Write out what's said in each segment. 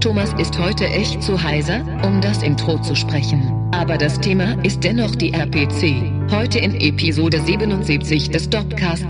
Thomas ist heute echt zu heiser, um das Intro zu sprechen. Aber das Thema ist dennoch die RPC. Heute in Episode 77 des Dopcast.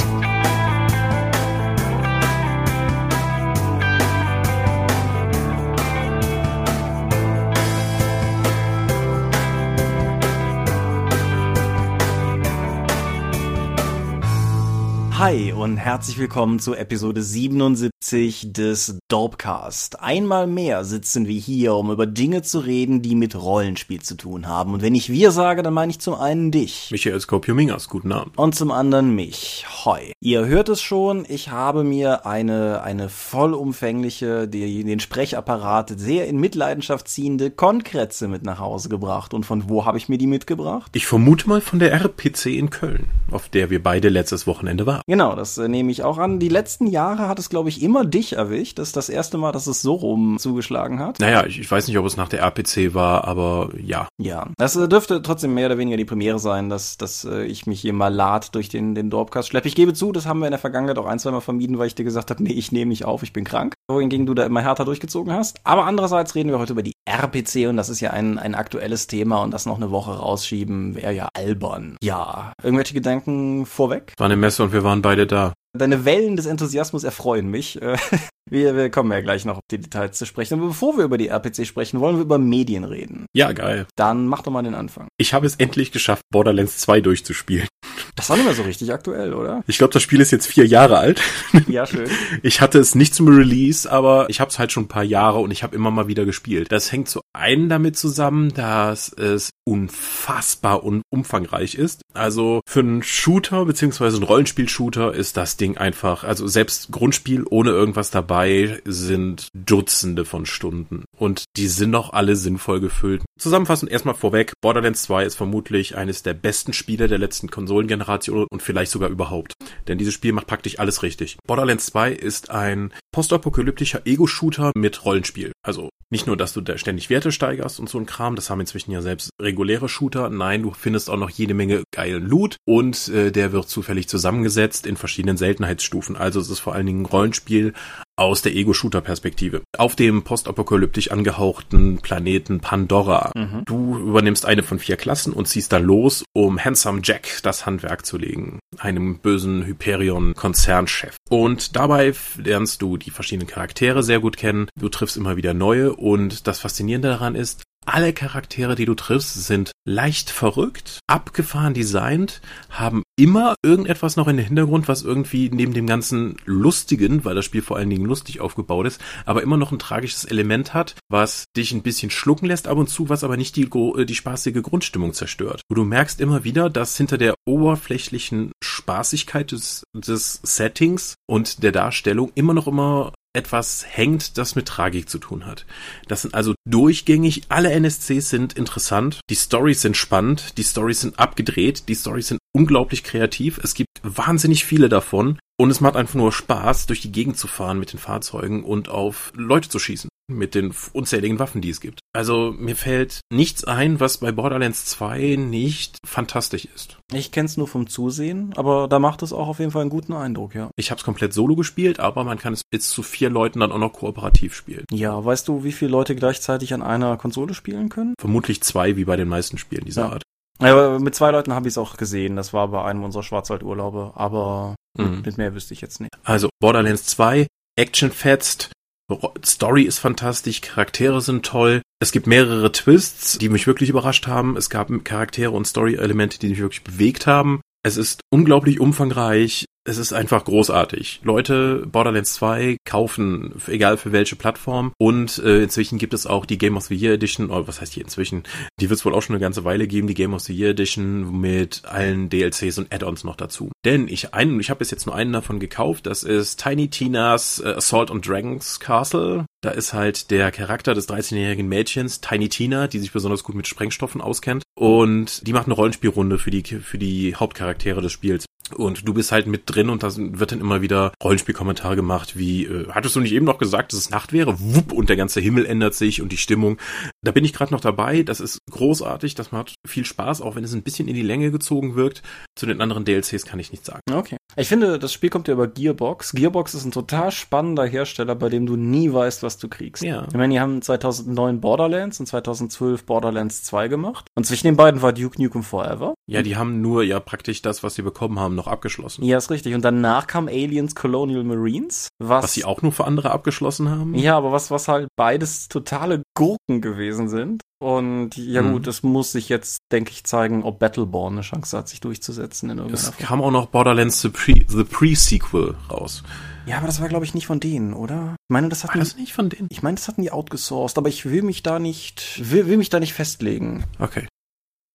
Hi und herzlich willkommen zu Episode 77 des Dorpcast. Einmal mehr sitzen wir hier, um über Dinge zu reden, die mit Rollenspiel zu tun haben. Und wenn ich wir sage, dann meine ich zum einen dich. Michael Skopio-Mingas, guten Abend. Und zum anderen mich. Hoi. Ihr hört es schon, ich habe mir eine, eine vollumfängliche, die, den Sprechapparat sehr in Mitleidenschaft ziehende Konkretze mit nach Hause gebracht. Und von wo habe ich mir die mitgebracht? Ich vermute mal von der RPC in Köln, auf der wir beide letztes Wochenende waren. Genau, das äh, nehme ich auch an. Die letzten Jahre hat es, glaube ich, immer dich erwischt. Das ist das erste Mal, dass es so rum zugeschlagen hat. Naja, ich, ich weiß nicht, ob es nach der RPC war, aber ja. Ja, das äh, dürfte trotzdem mehr oder weniger die Premiere sein, dass, dass äh, ich mich hier mal lad durch den, den Dorpcast schleppe. Ich gebe zu, das haben wir in der Vergangenheit auch ein, zwei Mal vermieden, weil ich dir gesagt habe, nee, ich nehme nicht auf, ich bin krank. Wohingegen du da immer härter durchgezogen hast. Aber andererseits reden wir heute über die RPC und das ist ja ein, ein aktuelles Thema und das noch eine Woche rausschieben wäre ja albern. Ja, irgendwelche Gedanken vorweg? War eine Messe und wir waren beide da. Deine Wellen des Enthusiasmus erfreuen mich. Wir, wir kommen ja gleich noch auf die Details zu sprechen. Aber bevor wir über die RPC sprechen, wollen wir über Medien reden. Ja, geil. Dann mach doch mal den Anfang. Ich habe es endlich geschafft, Borderlands 2 durchzuspielen. Das war nicht mehr so richtig aktuell, oder? Ich glaube, das Spiel ist jetzt vier Jahre alt. Ja, schön. Ich hatte es nicht zum Release, aber ich habe es halt schon ein paar Jahre und ich habe immer mal wieder gespielt. Das hängt zu einem damit zusammen, dass es unfassbar und umfangreich ist. Also für einen Shooter beziehungsweise einen Rollenspiel-Shooter ist das Ding einfach, also selbst Grundspiel ohne irgendwas dabei sind Dutzende von Stunden und die sind auch alle sinnvoll gefüllt. Zusammenfassend erstmal vorweg, Borderlands 2 ist vermutlich eines der besten Spiele der letzten Konsolengeneration und vielleicht sogar überhaupt. Denn dieses Spiel macht praktisch alles richtig. Borderlands 2 ist ein postapokalyptischer Ego-Shooter mit Rollenspiel. Also nicht nur, dass du da ständig Werte steigerst und so ein Kram, das haben inzwischen ja selbst reguläre Shooter. Nein, du findest auch noch jede Menge geilen Loot und äh, der wird zufällig zusammengesetzt in verschiedenen Seltenheitsstufen. Also es ist vor allen Dingen ein Rollenspiel aus der Ego-Shooter-Perspektive. Auf dem postapokalyptisch angehauchten Planeten Pandora. Mhm. Du übernimmst eine von vier Klassen und ziehst dann los, um Handsome Jack das Handwerk zu legen. Einem bösen Hyperion-Konzernchef. Und dabei lernst du die verschiedenen Charaktere sehr gut kennen. Du triffst immer wieder neue und das Faszinierende daran ist, alle Charaktere, die du triffst, sind leicht verrückt, abgefahren designt, haben immer irgendetwas noch in den Hintergrund, was irgendwie neben dem ganzen Lustigen, weil das Spiel vor allen Dingen lustig aufgebaut ist, aber immer noch ein tragisches Element hat, was dich ein bisschen schlucken lässt ab und zu, was aber nicht die, äh, die spaßige Grundstimmung zerstört. Wo du merkst immer wieder, dass hinter der oberflächlichen Spaßigkeit des, des Settings und der Darstellung immer noch immer etwas hängt, das mit Tragik zu tun hat. Das sind also durchgängig, alle NSCs sind interessant, die Stories sind spannend, die Stories sind abgedreht, die Stories sind unglaublich kreativ, es gibt wahnsinnig viele davon und es macht einfach nur Spaß, durch die Gegend zu fahren mit den Fahrzeugen und auf Leute zu schießen. Mit den unzähligen Waffen, die es gibt. Also mir fällt nichts ein, was bei Borderlands 2 nicht fantastisch ist. Ich kenn's nur vom Zusehen, aber da macht es auch auf jeden Fall einen guten Eindruck, ja. Ich habe es komplett solo gespielt, aber man kann es bis zu vier Leuten dann auch noch kooperativ spielen. Ja, weißt du, wie viele Leute gleichzeitig an einer Konsole spielen können? Vermutlich zwei, wie bei den meisten Spielen dieser Ja. Art. Ja, mit zwei Leuten habe ich es auch gesehen. Das war bei einem unserer Schwarzwaldurlaube, aber Mhm. mit mehr wüsste ich jetzt nicht. Also Borderlands 2, Action fetzt, Story ist fantastisch, Charaktere sind toll. Es gibt mehrere Twists, die mich wirklich überrascht haben. Es gab Charaktere und Story-Elemente, die mich wirklich bewegt haben. Es ist unglaublich umfangreich. Es ist einfach großartig. Leute, Borderlands 2 kaufen, egal für welche Plattform. Und äh, inzwischen gibt es auch die Game of the Year Edition, oder was heißt hier inzwischen? Die wird es wohl auch schon eine ganze Weile geben, die Game of the Year Edition mit allen DLCs und Add-ons noch dazu. Denn ich einen, ich habe bis jetzt nur einen davon gekauft. Das ist Tiny Tina's äh, Assault on Dragons Castle. Da ist halt der Charakter des 13-jährigen Mädchens, Tiny Tina, die sich besonders gut mit Sprengstoffen auskennt. Und die macht eine Rollenspielrunde für die, für die Hauptcharaktere des Spiels. Und du bist halt mit drin und da wird dann immer wieder Rollenspielkommentare gemacht, wie, äh, hattest du nicht eben noch gesagt, dass es Nacht wäre? Wupp, und der ganze Himmel ändert sich und die Stimmung. Da bin ich gerade noch dabei. Das ist großartig. Das macht viel Spaß, auch wenn es ein bisschen in die Länge gezogen wirkt. Zu den anderen DLCs kann ich nichts sagen. Okay. Ich finde, das Spiel kommt ja über Gearbox. Gearbox ist ein total spannender Hersteller, bei dem du nie weißt, was du kriegst. Ja. Ich meine, die haben 2009 Borderlands und 2012 Borderlands 2 gemacht. Und zwischen den beiden war Duke Nukem Forever. Ja, die haben nur ja praktisch das, was sie bekommen haben, noch abgeschlossen. Ja, ist richtig. Und danach kam Aliens Colonial Marines, was, Was sie auch nur für andere abgeschlossen haben. ja, aber was, was halt beides totale Gurken gewesen sind. Und ja Mhm. gut, es muss sich jetzt, denke ich, zeigen, ob Battleborn eine Chance hat, sich durchzusetzen in irgendeiner Es Form. kam auch noch Borderlands The Pre- The Pre-Sequel raus. Ja, aber das war, glaube ich, nicht von denen, oder? Ich meine, das War hatten, das nicht von denen? ich meine, das hatten die outgesourced, aber ich will mich da nicht, will, will mich da nicht festlegen. Okay.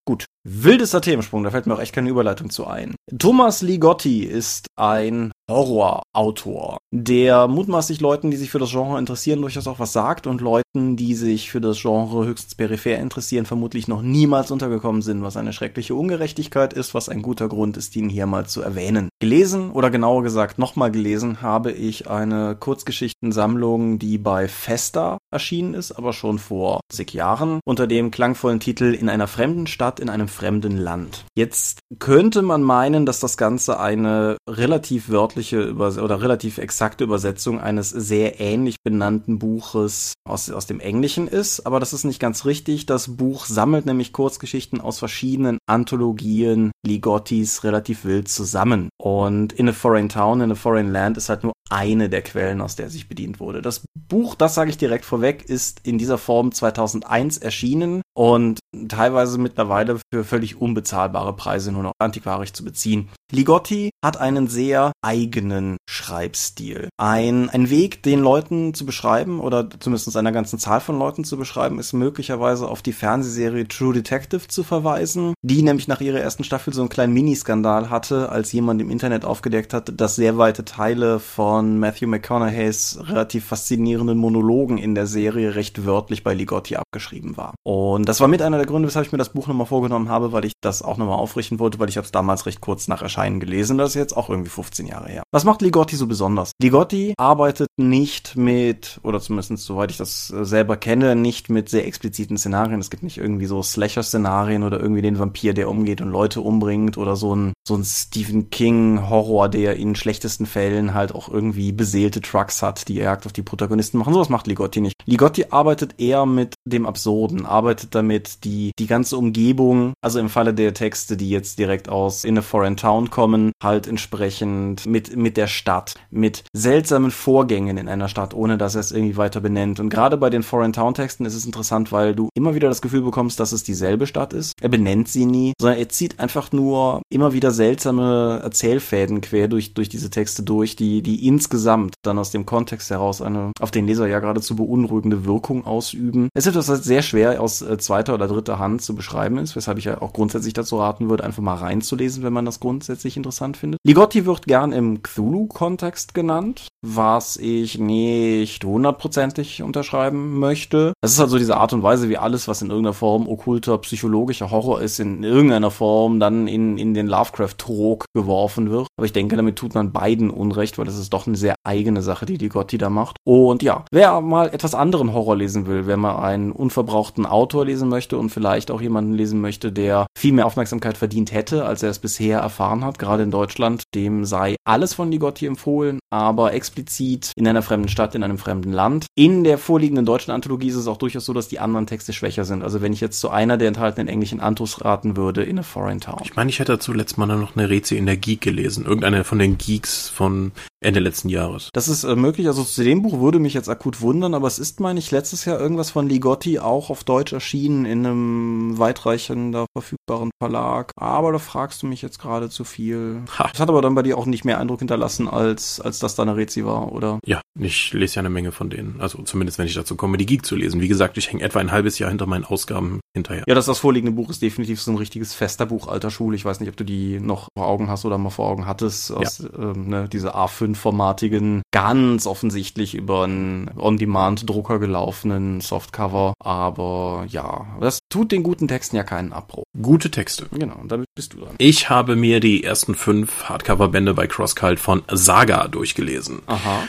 Gut. Wildester Themensprung, da fällt mir auch echt keine Überleitung zu ein. Thomas Ligotti ist ein Horrorautor, der mutmaßlich Leuten, die sich für das Genre interessieren, durchaus auch was sagt und Leuten, die sich für das Genre höchstens peripher interessieren, vermutlich noch niemals untergekommen sind, was eine schreckliche Ungerechtigkeit ist, was ein guter Grund ist, ihn hier mal zu erwähnen. Gelesen oder genauer gesagt nochmal gelesen habe ich eine Kurzgeschichtensammlung, die bei Festa erschienen ist, aber schon vor zig Jahren, unter dem klangvollen Titel In einer fremden Stadt, in einem fremden Land. Jetzt könnte man meinen, dass das Ganze eine relativ wörtliche oder relativ exakte Übersetzung eines sehr ähnlich benannten Buches aus, aus dem Englischen ist, aber das ist nicht ganz richtig. Das Buch sammelt nämlich Kurzgeschichten aus verschiedenen Anthologien Ligottis relativ wild zusammen. Und In a Foreign Town, In a Foreign Land ist halt nur eine der Quellen, aus der sich bedient wurde. Das Buch, das sage ich direkt vorweg, ist in dieser Form 2001 erschienen und teilweise mittlerweile für völlig unbezahlbare Preise nur noch antiquarisch zu beziehen. Ligotti hat einen sehr eigenen Schreibstil. Ein, ein Weg, den Leuten zu beschreiben oder zumindest einer ganzen Zahl von Leuten zu beschreiben, ist möglicherweise auf die Fernsehserie True Detective zu verweisen, die nämlich nach ihrer ersten Staffel so einen kleinen Miniskandal hatte, als jemand im Internet aufgedeckt hat, dass sehr weite Teile von Matthew McConaughey's relativ faszinierenden Monologen in der Serie recht wörtlich bei Ligotti abgeschrieben war. Und das war mit einer der Gründe, weshalb ich mir das Buch nochmal vorgenommen habe, weil ich das auch nochmal aufrichten wollte, weil ich habe es damals recht kurz nach Erscheinen gelesen. Das ist jetzt auch irgendwie 15 Jahre her. Was macht Ligotti so besonders? Ligotti arbeitet nicht mit, oder zumindest soweit ich das äh, selber kenne, nicht mit sehr expliziten Szenarien. Es gibt nicht irgendwie so Slasher-Szenarien oder irgendwie den Vampir, der umgeht und Leute umbringt oder so ein, so ein Stephen King-Horror, der in schlechtesten Fällen halt auch irgendwie beseelte Trucks hat, die Jagd auf die Protagonisten machen. Sowas macht Ligotti nicht. Ligotti arbeitet eher mit dem Absurden, arbeitet damit die, die ganze Umgebung, also im Falle der Texte, die jetzt direkt aus In a Foreign Town kommen, halt entsprechend mit, mit der Stadt, mit seltsamen Vorgängen in einer Stadt, ohne dass er es irgendwie weiter benennt. Und gerade bei den Foreign Town Texten ist es interessant, weil du immer wieder das Gefühl bekommst, dass es dieselbe Stadt ist. Er benennt sie nie, sondern er zieht einfach nur immer wieder seltsame Erzählfäden quer durch, durch diese Texte durch, die, die insgesamt dann aus dem Kontext heraus eine auf den Leser ja geradezu beunruhigende Wirkung ausüben. Es ist etwas, was sehr schwer aus äh, zweiter oder dritter Hand zu beschreiben ist, weshalb ich ja auch grundsätzlich dazu raten würde, einfach mal reinzulesen, wenn man das grundsätzlich interessant findet. Ligotti wird gern im Cthulhu-Kontext genannt, was ich nicht hundertprozentig unterschreiben möchte. Es ist halt so diese Art und Weise, wie alles, was in irgendeiner Form okkulter, psychologischer Horror ist, in irgendeiner Form dann in, in den Lovecraft-Trog geworfen wird. Aber ich denke, damit tut man beiden Unrecht, weil das ist doch eine sehr eigene Sache, die Ligotti da macht. Und ja, wer mal etwas anderen Horror lesen will, wer mal einen unverbrauchten Autor lesen möchte und vielleicht auch jemanden lesen möchte, der viel mehr Aufmerksamkeit verdient hätte, als er es bisher erfahren hat, gerade in Deutschland, dem sei alles von Ligotti empfohlen, aber explizit in einer fremden Stadt, in einem fremden Land. In der vorliegenden deutschen Anthologie ist es auch durchaus so, dass die anderen Texte schwächer sind. Also wenn ich jetzt zu einer der enthaltenen englischen Antos raten würde, in a Foreign Town. Ich meine, ich hätte zuletzt mal noch eine Rezi in der Geek gelesen. Irgendeine von den Geeks von Ende letzten Jahres. Das ist äh, möglich. Also zu dem Buch würde mich jetzt akut wundern, aber es ist, meine ich, letztes Jahr irgendwas von Ligotti auch auf Deutsch erschienen in einem weitreichender verfügbaren Verlag. Aber da fragst du mich jetzt gerade zu viel. Ha. Das hat aber dann bei dir auch nicht mehr Eindruck hinterlassen, als, als das da eine Rezi war, oder? Ja, ich lese ja eine Menge von denen. Also zumindest, wenn ich dazu komme, die Geek zu lesen. Wie gesagt, ich hänge etwa ein halbes Jahr hinter meinen Ausgaben hinterher. Ja, das, das vorliegende Buch ist definitiv so ein richtiges fester Buch alter Schule. Ich weiß nicht, ob du die noch vor Augen hast oder mal vor Augen hattest. Aus, ähm, ne, diese A5-formatigen, ganz offensichtlich über einen On-Demand-Drucker gelaufenen Softcover. Aber ja, das tut den guten Texten ja keinen Abbruch. Gute Texte. Genau, und damit bist du dran. Ich habe mir die ersten fünf Hardcover-Bände bei CrossCult von Saga durchgelesen. Aha.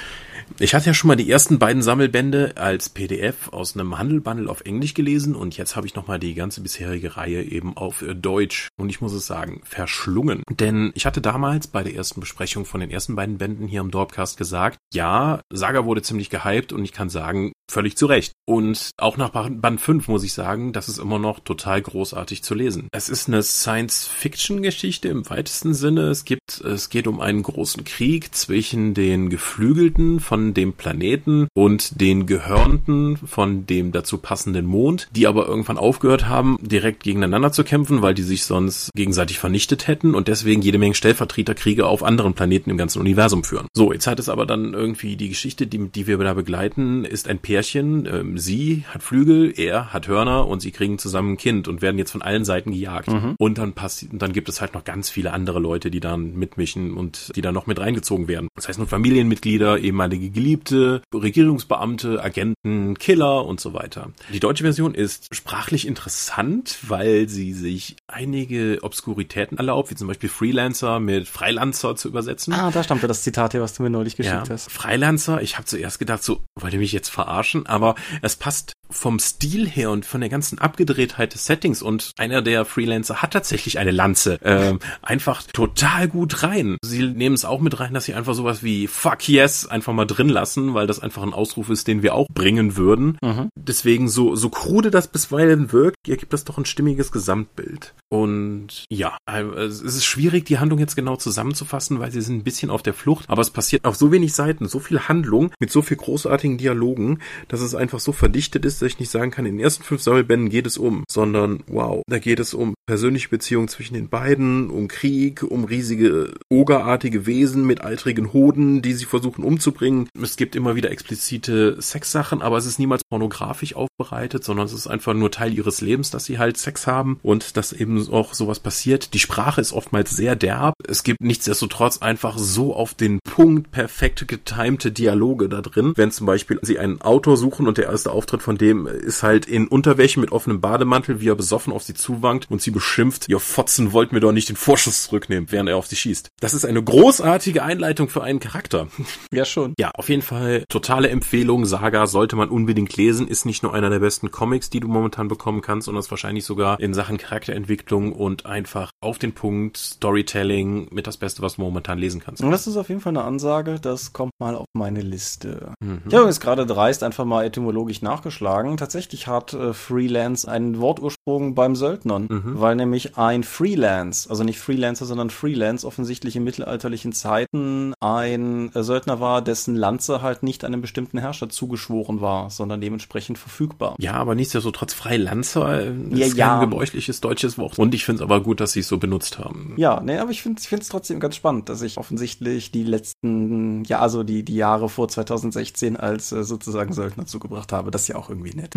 Ich hatte ja schon mal die ersten beiden Sammelbände als PDF aus einem Handelbundle auf Englisch gelesen und jetzt habe ich nochmal die ganze bisherige Reihe eben auf Deutsch und ich muss es sagen, verschlungen. Denn ich hatte damals bei der ersten Besprechung von den ersten beiden Bänden hier im Dorpcast gesagt, ja, Saga wurde ziemlich gehypt und ich kann sagen, völlig zu Recht. Und auch nach Band 5 muss ich sagen, das ist immer noch total großartig zu lesen. Es ist eine Science-Fiction-Geschichte im weitesten Sinne. Es gibt, es geht um einen großen Krieg zwischen den Geflügelten von dem Planeten und den Gehörnten von dem dazu passenden Mond, die aber irgendwann aufgehört haben, direkt gegeneinander zu kämpfen, weil die sich sonst gegenseitig vernichtet hätten und deswegen jede Menge Stellvertreterkriege auf anderen Planeten im ganzen Universum führen. So, jetzt hat es aber dann irgendwie die Geschichte, die, die wir da begleiten, ist ein Pärchen. Ähm, sie hat Flügel, er hat Hörner und sie kriegen zusammen ein Kind und werden jetzt von allen Seiten gejagt. Mhm. Und dann passiert, und dann gibt es halt noch ganz viele andere Leute, die dann mitmischen und die dann noch mit reingezogen werden. Das heißt nur Familienmitglieder, ehemalige Geliebte, Regierungsbeamte, Agenten, Killer und so weiter. Die deutsche Version ist sprachlich interessant, weil sie sich einige Obskuritäten erlaubt, wie zum Beispiel Freelancer mit Freilancer zu übersetzen. Ah, da stammte das Zitat hier, was du mir neulich geschickt ja. hast. Freilancer, ich habe zuerst gedacht, so, wollt ihr mich jetzt verarschen? Aber es passt vom Stil her und von der ganzen Abgedrehtheit des Settings und einer der Freelancer hat tatsächlich eine Lanze äh, einfach total gut rein. Sie nehmen es auch mit rein, dass sie einfach sowas wie Fuck yes einfach mal drin lassen, weil das einfach ein Ausruf ist, den wir auch bringen würden. Mhm. Deswegen so so krude das bisweilen wirkt, ergibt das doch ein stimmiges Gesamtbild. Und ja, es ist schwierig, die Handlung jetzt genau zusammenzufassen, weil sie sind ein bisschen auf der Flucht, aber es passiert auf so wenig Seiten, so viel Handlung mit so viel großartigen Dialogen, dass es einfach so verdichtet ist, dass ich nicht sagen kann, in den ersten fünf Sammelbänden geht es um, sondern wow, da geht es um persönliche Beziehungen zwischen den beiden, um Krieg, um riesige ogerartige Wesen mit eitrigen Hoden, die sie versuchen umzubringen. Es gibt immer wieder explizite Sexsachen, aber es ist niemals pornografisch aufbereitet, sondern es ist einfach nur Teil ihres Lebens, dass sie halt Sex haben und dass eben auch sowas passiert. Die Sprache ist oftmals sehr derb. Es gibt nichtsdestotrotz einfach so auf den Punkt perfekt getimte Dialoge da drin. Wenn zum Beispiel sie einen Autor suchen und der erste Auftritt von dem ist halt in Unterwäsche mit offenem Bademantel, wie er besoffen auf sie zuwankt und sie beschimpft, ihr Fotzen wollt mir doch nicht den Vorschuss zurücknehmen, während er auf sie schießt. Das ist eine großartige Einleitung für einen Charakter. Ja, schon. Ja, auf jeden Fall totale Empfehlung. Saga sollte man unbedingt lesen. Ist nicht nur einer der besten Comics, die du momentan bekommen kannst, sondern ist wahrscheinlich sogar in Sachen Charakterentwicklung und einfach auf den Punkt Storytelling mit das Beste, was du momentan lesen kannst. Und das ist auf jeden Fall eine Ansage. Das kommt mal auf meine Liste. Mhm. Ich habe jetzt gerade dreist einfach mal etymologisch nachgeschlagen. Tatsächlich hat äh, Freelance einen Wortursprung beim Söldnern, mhm. weil nämlich ein Freelance, also nicht Freelancer, sondern Freelance offensichtlich in mittelalterlichen Zeiten ein äh, Söldner war, dessen Lanze halt nicht einem bestimmten Herrscher zugeschworen war, sondern dementsprechend verfügbar. Ja, aber nichtsdestotrotz Freilanzer äh, ja, ist ja. ein gebräuchliches deutsches Wort. Und ich finde es aber gut, dass sie es so benutzt haben. Ja, nee, aber ich finde es trotzdem ganz spannend, dass ich offensichtlich die letzten, ja, also die, die Jahre vor 2016 als äh, sozusagen Söldner zugebracht habe. Das ist ja auch irgendwie nett.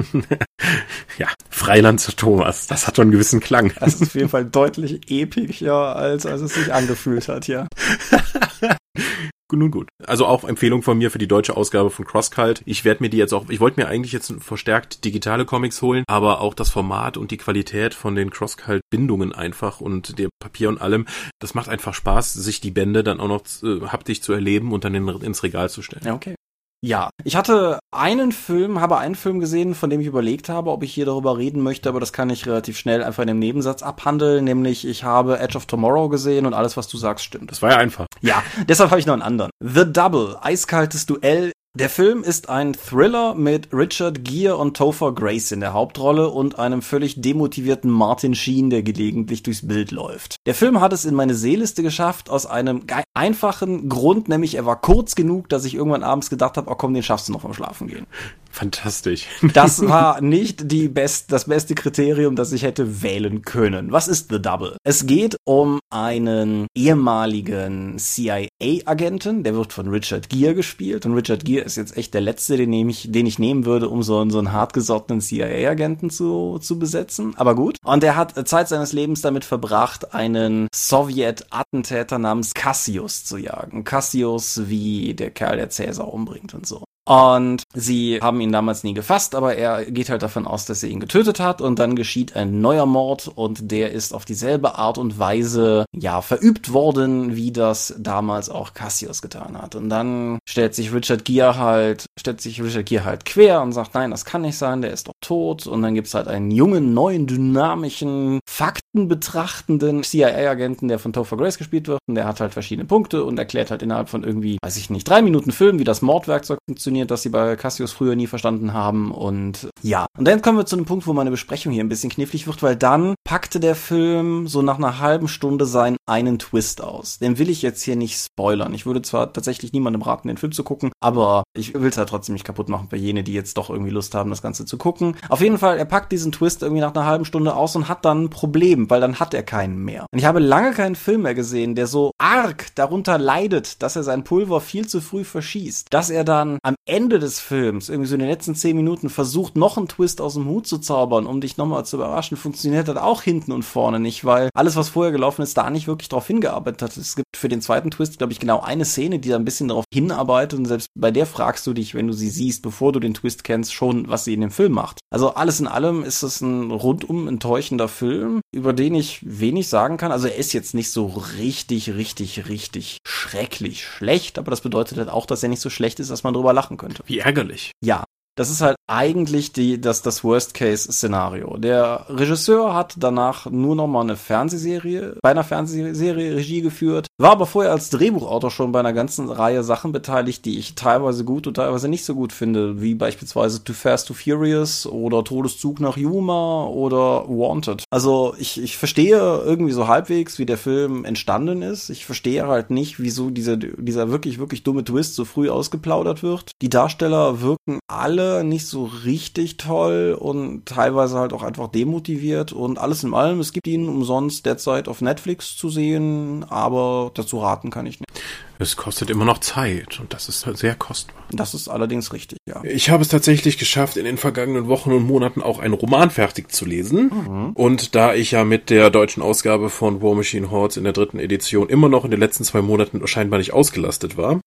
ja, Freilanzer Thomas, das hat schon einen gewissen Klang. Das ist auf jeden Fall deutlich epischer, als, als es sich angefühlt hat, ja. Nun gut. Also auch Empfehlung von mir für die deutsche Ausgabe von CrossCult. Ich werde mir die jetzt auch, ich wollte mir eigentlich jetzt verstärkt digitale Comics holen, aber auch das Format und die Qualität von den CrossCult-Bindungen einfach und dem Papier und allem, das macht einfach Spaß, sich die Bände dann auch noch äh, haptisch zu erleben und dann in, ins Regal zu stellen. Ja, okay. Ja, ich hatte einen Film, habe einen Film gesehen, von dem ich überlegt habe, ob ich hier darüber reden möchte, aber das kann ich relativ schnell einfach in dem Nebensatz abhandeln, nämlich ich habe Edge of Tomorrow gesehen und alles, was du sagst, stimmt. Das war ja einfach. Ja, deshalb habe ich noch einen anderen. The Double, eiskaltes Duell der Film ist ein Thriller mit Richard Gere und Topher Grace in der Hauptrolle und einem völlig demotivierten Martin Sheen, der gelegentlich durchs Bild läuft. Der Film hat es in meine Seeliste geschafft aus einem einfachen Grund, nämlich er war kurz genug, dass ich irgendwann abends gedacht habe, oh komm, den schaffst du noch vom Schlafen gehen. Fantastisch. Das war nicht die best, das beste Kriterium, das ich hätte wählen können. Was ist The Double? Es geht um einen ehemaligen CIA-Agenten, der wird von Richard Gere gespielt und Richard Gere ist jetzt echt der letzte, den ich, den ich nehmen würde, um so, so einen hartgesottenen CIA-Agenten zu, zu besetzen. Aber gut. Und er hat Zeit seines Lebens damit verbracht, einen Sowjet-Attentäter namens Cassius zu jagen. Cassius wie der Kerl, der Cäsar umbringt und so. Und sie haben ihn damals nie gefasst, aber er geht halt davon aus, dass er ihn getötet hat und dann geschieht ein neuer Mord und der ist auf dieselbe Art und Weise, ja, verübt worden, wie das damals auch Cassius getan hat. Und dann stellt sich Richard Gere halt, stellt sich Richard Gere halt quer und sagt, nein, das kann nicht sein, der ist doch tot. Und dann gibt's halt einen jungen, neuen, dynamischen, faktenbetrachtenden CIA-Agenten, der von Topher Grace gespielt wird. Und der hat halt verschiedene Punkte und erklärt halt innerhalb von irgendwie, weiß ich nicht, drei Minuten Film, wie das Mordwerkzeug funktioniert, das sie bei Cassius früher nie verstanden haben. Und ja. Und dann kommen wir zu einem Punkt, wo meine Besprechung hier ein bisschen knifflig wird, weil dann packte der Film so nach einer halben Stunde seinen einen Twist aus. Den will ich jetzt hier nicht spoilern. Ich würde zwar tatsächlich niemandem raten, den Film zu gucken, aber ich will es halt trotzdem nicht kaputt machen für jene, die jetzt doch irgendwie Lust haben, das Ganze zu gucken. Auf jeden Fall, er packt diesen Twist irgendwie nach einer halben Stunde aus und hat dann ein Problem, weil dann hat er keinen mehr. Und ich habe lange keinen Film mehr gesehen, der so arg darunter leidet, dass er sein Pulver viel zu früh verschießt. Dass er dann am Ende des Films, irgendwie so in den letzten zehn Minuten, versucht, noch einen Twist aus dem Hut zu zaubern, um dich nochmal zu überraschen, funktioniert das auch hinten und vorne nicht, weil alles, was vorher gelaufen ist, da nicht wirklich drauf hingearbeitet hat. Es gibt für den zweiten Twist, glaube ich, genau eine Szene, die da ein bisschen darauf hinarbeitet und selbst bei der fragst du dich, wenn du sie siehst, bevor du den Twist kennst, schon, was sie in dem Film macht. Also alles in allem ist es ein rundum enttäuschender Film, über den ich wenig sagen kann. Also er ist jetzt nicht so richtig, richtig, richtig schrecklich schlecht, aber das bedeutet halt auch, dass er nicht so schlecht ist, dass man drüber lachen könnte. Wie ärgerlich. Ja, das ist halt eigentlich die, das, das Worst-Case-Szenario. Der Regisseur hat danach nur noch mal eine Fernsehserie, bei einer Fernsehserie Regie geführt, war aber vorher als Drehbuchautor schon bei einer ganzen Reihe Sachen beteiligt, die ich teilweise gut und teilweise nicht so gut finde, wie beispielsweise Too Fast, Too Furious oder Todeszug nach Yuma oder Wanted. Also ich, ich verstehe irgendwie so halbwegs, wie der Film entstanden ist. Ich verstehe halt nicht, wieso diese, dieser wirklich, wirklich dumme Twist so früh ausgeplaudert wird. Die Darsteller wirken alle nicht so richtig toll und teilweise halt auch einfach demotiviert und alles in allem, es gibt ihn umsonst derzeit auf Netflix zu sehen, aber dazu raten kann ich nicht. Es kostet immer noch Zeit und das ist halt sehr kostbar. Das ist allerdings richtig, ja. Ich habe es tatsächlich geschafft, in den vergangenen Wochen und Monaten auch einen Roman fertig zu lesen. Mhm. Und da ich ja mit der deutschen Ausgabe von War Machine Hordes in der dritten Edition immer noch in den letzten zwei Monaten scheinbar nicht ausgelastet war,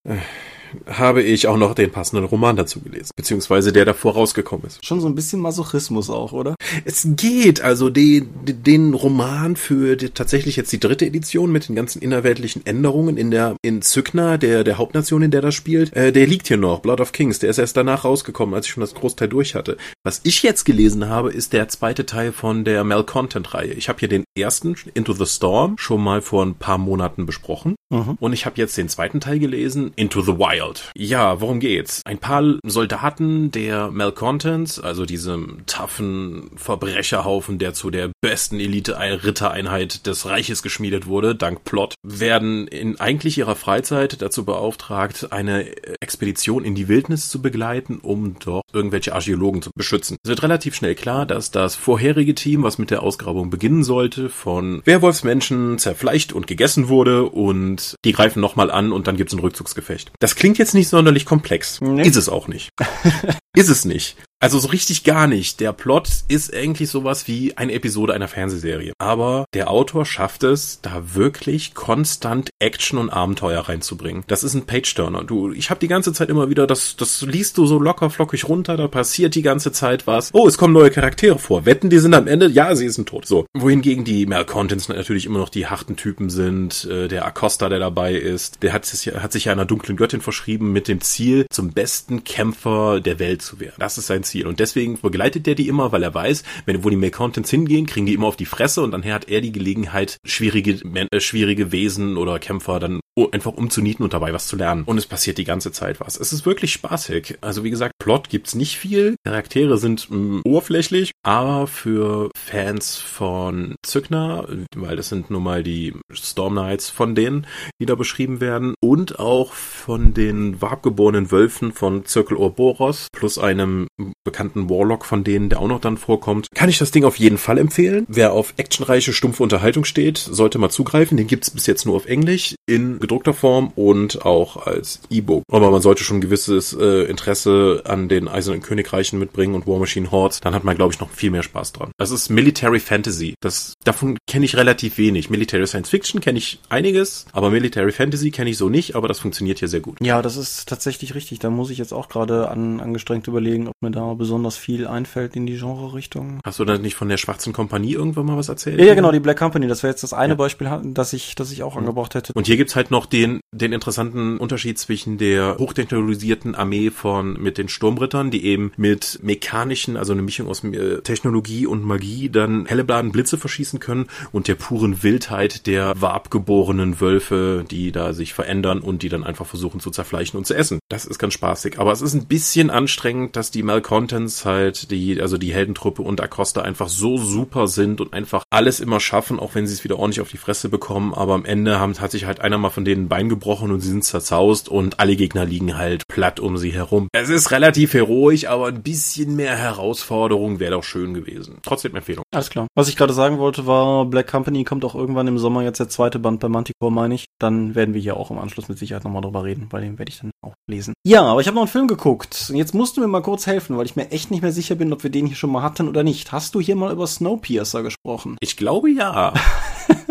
habe ich auch noch den passenden Roman dazu gelesen, beziehungsweise der davor rausgekommen ist. Schon so ein bisschen Masochismus auch, oder? Es geht, also die, den Roman für die, tatsächlich jetzt die dritte Edition mit den ganzen innerweltlichen Änderungen in der in Zückner, der der Hauptnation, in der das spielt, äh, der liegt hier noch, Blood of Kings, der ist erst danach rausgekommen, als ich schon das Großteil durch hatte. Was ich jetzt gelesen habe, ist der zweite Teil von der Malcontent-Reihe. Ich habe hier den ersten, Into the Storm, schon mal vor ein paar Monaten besprochen. Mhm. Und ich habe jetzt den zweiten Teil gelesen, Into the Wild. Ja, worum geht's? Ein paar Soldaten der Malcontents, also diesem taffen Verbrecherhaufen, der zu der besten Elite-Rittereinheit des Reiches geschmiedet wurde, dank Plot, werden in eigentlich ihrer Freizeit dazu beauftragt, eine Expedition in die Wildnis zu begleiten, um dort irgendwelche Archäologen zu beschützen. Es wird relativ schnell klar, dass das vorherige Team, was mit der Ausgrabung beginnen sollte, von Werwolfsmenschen zerfleischt und gegessen wurde und die greifen nochmal an und dann gibt's ein Rückzugsgefecht. Das klingt jetzt nicht sonderlich komplex. Nee. Ist es auch nicht. ist es nicht. Also so richtig gar nicht. Der Plot ist eigentlich sowas wie eine Episode einer Fernsehserie. Aber der Autor schafft es, da wirklich konstant Action und Abenteuer reinzubringen. Das ist ein Page-Turner. Du, ich habe die ganze Zeit immer wieder, das, das liest du so locker flockig runter, da passiert die ganze Zeit was. Oh, es kommen neue Charaktere vor. Wetten, die sind am Ende, ja, sie sind tot. So. Wohingegen die Malcontents natürlich immer noch die harten Typen sind. Äh, der Acosta, der dabei ist, der hat sich, hat sich ja einer dunklen Göttin verschrieben mit dem Ziel, zum besten Kämpfer der Welt zu werden. Das ist sein Ziel. Und deswegen begleitet er die immer, weil er weiß, wenn wo die Make-Contents hingehen, kriegen die immer auf die Fresse und dann hat er die Gelegenheit, schwierige, äh, schwierige Wesen oder Kämpfer dann einfach umzunieten und dabei was zu lernen. Und es passiert die ganze Zeit was. Es ist wirklich spaßig. Also wie gesagt, Plot gibt's nicht viel. Charaktere sind mh, mm, oberflächlich, aber für Fans von Zückner, weil das sind nun mal die Storm Knights von denen, die da beschrieben werden, und auch von den wabgeborenen Wölfen von Zirkel Orboros plus einem bekannten Warlock von denen, der auch noch dann vorkommt. Kann ich das Ding auf jeden Fall empfehlen. Wer auf actionreiche, stumpfe Unterhaltung steht, sollte mal zugreifen. Den gibt's bis jetzt nur auf Englisch, in gedruckter Form und auch als E-Book. Aber man sollte schon ein gewisses äh, Interesse an den Eisernen Königreichen mitbringen und War Machine Hordes. Dann hat man, glaube ich, noch viel mehr Spaß dran. Das ist Military Fantasy. Das, davon kenne ich relativ wenig. Military Science Fiction kenne ich einiges, aber Military Fantasy kenne ich so nicht, aber das funktioniert hier sehr gut. Ja, das ist tatsächlich richtig. Da muss ich jetzt auch gerade an, angestrengt überlegen, ob mir da besonders viel einfällt in die Genre-Richtung. Hast du da nicht von der Schwarzen Kompanie irgendwann mal was erzählt? Ja, ja genau, die Black Company. Das wäre jetzt das eine ja. Beispiel, das ich, das ich auch mhm. angebracht hätte. Und hier gibt's halt noch den, den interessanten Unterschied zwischen der hochtechnologisierten Armee von, mit den Sturmrittern, die eben mit mechanischen, also eine Mischung aus äh, Technologie und Magie dann hellebladen Blitze verschießen können und der puren Wildheit der warpgeborenen Wölfe, die da sich verändern und die dann einfach versuchen zu zerfleischen und zu essen. Das ist ganz spaßig. Aber es ist ein bisschen anstrengend, dass die Malcontents halt, die, also die Heldentruppe und Acosta einfach so super sind und einfach alles immer schaffen, auch wenn sie es wieder ordentlich auf die Fresse bekommen. Aber am Ende haben, hat sich halt einer mal von denen ein Bein gebrochen und sie sind zerzaust und alle Gegner liegen halt platt um sie herum. Es ist relativ heroisch, aber ein bisschen mehr Herausforderung wäre doch schön gewesen. Trotzdem Empfehlung. Alles klar. Was ich gerade sagen wollte war, Black Company kommt auch irgendwann im Sommer jetzt der zweite Band bei Manticore, meine ich. Dann werden wir hier auch im Anschluss mit Sicherheit nochmal drüber reden, weil den werde ich dann auch lesen. Ja, aber ich habe noch einen Film geguckt. Jetzt musst du mir mal kurz helfen, weil ich mir echt nicht mehr sicher bin, ob wir den hier schon mal hatten oder nicht. Hast du hier mal über Snowpiercer gesprochen? Ich glaube ja.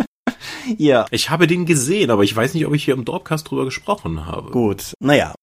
ja. Ich habe den gesehen, aber ich weiß nicht, ob ich hier im Dorpcast drüber gesprochen habe. Gut. Naja,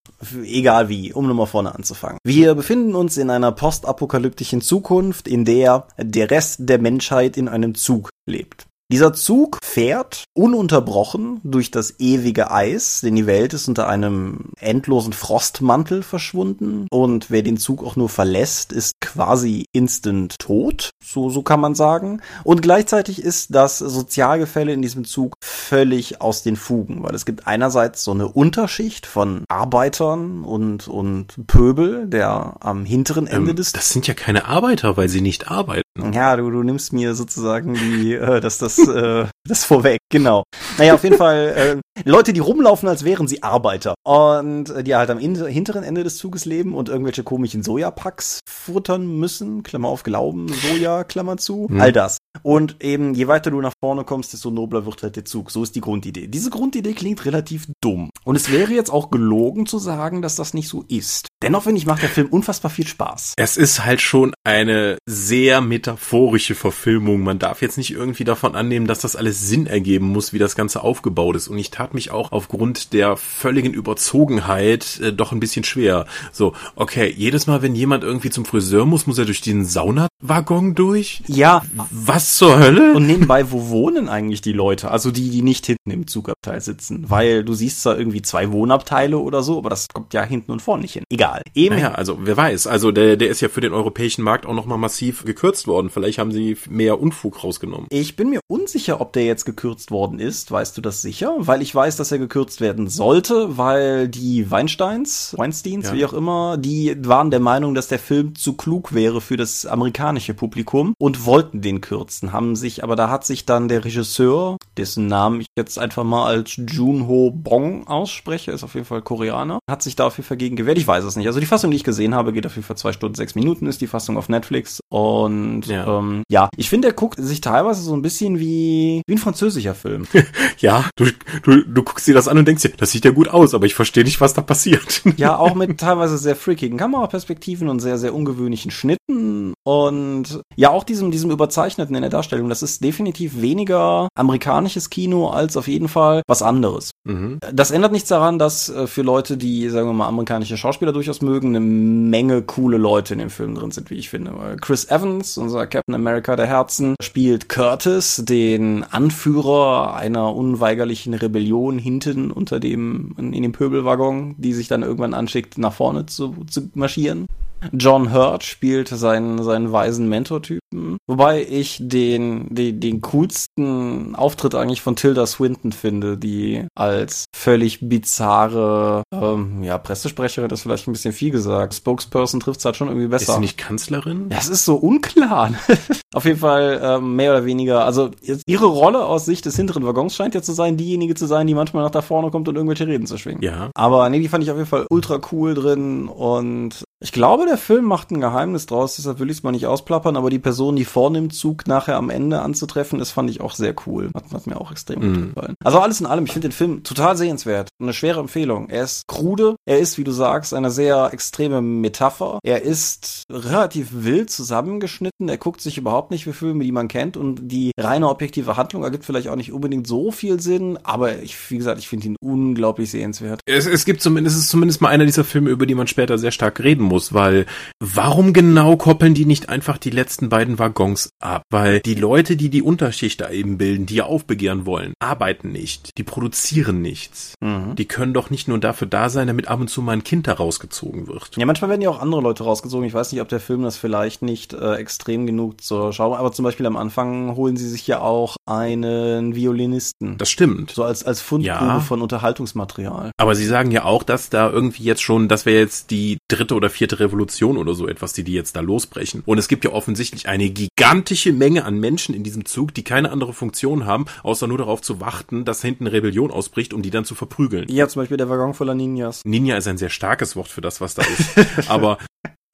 egal wie, um nochmal vorne anzufangen. Wir befinden uns in einer postapokalyptischen Zukunft, in der der Rest der Menschheit in einem Zug lebt. Dieser Zug fährt ununterbrochen durch das ewige Eis, denn die Welt ist unter einem endlosen Frostmantel verschwunden und wer den Zug auch nur verlässt, ist quasi instant tot, so, so kann man sagen. Und gleichzeitig ist das Sozialgefälle in diesem Zug völlig aus den Fugen, weil es gibt einerseits so eine Unterschicht von Arbeitern und, und Pöbel, der am hinteren Ende ähm, des... Das sind ja keine Arbeiter, weil sie nicht arbeiten. Ja, du, du nimmst mir sozusagen die, äh, das, das, äh, das vorweg, genau. Naja, auf jeden Fall äh, Leute, die rumlaufen, als wären sie Arbeiter und äh, die halt am hinteren Ende des Zuges leben und irgendwelche komischen Sojapacks futtern müssen, Klammer auf Glauben, Soja, Klammer zu, mhm. all das. Und eben, je weiter du nach vorne kommst, desto nobler wird halt der Zug. So ist die Grundidee. Diese Grundidee klingt relativ dumm. Und es wäre jetzt auch gelogen zu sagen, dass das nicht so ist. Dennoch, finde ich, macht der Film unfassbar viel Spaß. Es ist halt schon eine sehr metaphorische Verfilmung. Man darf jetzt nicht irgendwie davon annehmen, dass das alles Sinn ergeben muss, wie das Ganze aufgebaut ist. Und ich tat mich auch aufgrund der völligen Überzogenheit äh, doch ein bisschen schwer. So, okay, jedes Mal, wenn jemand irgendwie zum Friseur muss, muss er durch den Saunawaggon durch? Ja. Was zur Hölle? Und nebenbei, wo wohnen eigentlich die Leute? Also die, die nicht hinten im Zugabteil sitzen. Weil du siehst zwar irgendwie zwei Wohnabteile oder so, aber das kommt ja hinten und vorne nicht hin. Egal. Eben. Naja, also wer weiß. Also der, der ist ja für den europäischen Markt auch nochmal massiv gekürzt worden. Vielleicht haben sie mehr Unfug rausgenommen. Ich bin mir unsicher, ob der jetzt gekürzt worden ist. Weißt du das sicher? Weil ich weiß, dass er gekürzt werden sollte, weil die Weinsteins, Weinsteins, ja. wie auch immer, die waren der Meinung, dass der Film zu klug wäre für das amerikanische Publikum und wollten den kürzen, haben sich, aber da hat sich dann der Regisseur, dessen Namen ich jetzt einfach mal als Junho Bong ausspreche, ist auf jeden Fall Koreaner, hat sich da auf jeden Fall gegen gewehrt. Ich weiß es nicht. Also die Fassung, die ich gesehen habe, geht auf jeden Fall zwei Stunden, sechs Minuten, ist die Fassung auf Netflix und ja, ähm, ja ich finde, der guckt sich teilweise so ein bisschen wie, wie ein französischer Film. ja, du, du, du guckst dir das an und denkst dir, das sieht ja gut aus, aber ich verstehe nicht, was da passiert. ja, auch mit teilweise sehr freakigen Kameraperspektiven und sehr, sehr ungewöhnlichen Schnitten und ja, auch diesem, diesem Überzeichneten in der Darstellung. Das ist definitiv weniger amerikanisches Kino als auf jeden Fall was anderes. Mhm. Das ändert nichts daran, dass äh, für Leute, die, sagen wir mal, amerikanische Schauspieler durchaus mögen, eine Menge coole Leute in dem Film drin sind, wie ich finde. Chris Evans, unser Captain America der Herzen, spielt Curtis, den Anführer einer unweigerlichen Rebellion hinten unter dem, in dem Pöbelwaggon, die sich dann irgendwann anschickt, nach vorne zu, zu marschieren. John Hurt spielt seinen, seinen weisen Mentor-Typen. Wobei ich den, den, den coolsten Auftritt eigentlich von Tilda Swinton finde, die als völlig bizarre, ähm, ja, Pressesprecherin ist vielleicht ein bisschen viel gesagt. Spokesperson trifft es halt schon irgendwie besser. Ist sie nicht Kanzlerin? Das ist so unklar. Auf jeden Fall ähm, mehr oder weniger, also ihre Rolle aus Sicht des hinteren Waggons scheint ja zu sein, diejenige zu sein, die manchmal nach da vorne kommt und irgendwelche Reden zu schwingen. Ja. Aber nee, die fand ich auf jeden Fall ultra cool drin und Ich glaube, der Film macht ein Geheimnis draus, deshalb will ich es mal nicht ausplappern, aber die Person, die vorne im Zug nachher am Ende anzutreffen ist, fand ich auch sehr cool. Hat, hat mir auch extrem mhm. gut gefallen. Also alles in allem, ich finde den Film total sehenswert. Eine schwere Empfehlung. Er ist krude, er ist, wie du sagst, eine sehr extreme Metapher. Er ist relativ wild zusammengeschnitten. Er guckt sich überhaupt nicht wie Filme, die man kennt und die reine objektive Handlung ergibt vielleicht auch nicht unbedingt so viel Sinn, aber ich, wie gesagt, ich finde ihn unglaublich sehenswert. Es, es gibt zumindest, es ist zumindest mal einer dieser Filme, über die man später sehr stark reden muss, weil warum genau koppeln die nicht einfach die letzten beiden Waggons ab? Weil die Leute, die die Unterschicht da eben bilden, die ja aufbegehren wollen, arbeiten nicht, die produzieren nichts. Mhm. Die können doch nicht nur dafür da sein, damit ab und zu mal ein Kind da rausgezogen wird. Ja, manchmal werden ja auch andere Leute rausgezogen. Ich weiß nicht, ob der Film das vielleicht nicht äh, extrem genug zur Schau, aber zum Beispiel am Anfang holen sie sich ja auch einen Violinisten. Das stimmt. So als, als Fundgrube ja. von Unterhaltungsmaterial. Aber sie sagen ja auch, dass da irgendwie jetzt schon, das wäre jetzt die dritte oder vierte Revolution oder so etwas, die die jetzt da losbrechen. Und es gibt ja offensichtlich eine gigantische Menge an Menschen in diesem Zug, die keine andere Funktion haben, außer nur darauf zu warten, dass hinten Rebellion ausbricht, um die dann zu verprügeln. Ja, zum Beispiel der Waggon voller Ninjas. Ninja ist ein sehr starkes Wort für das, was da ist. Aber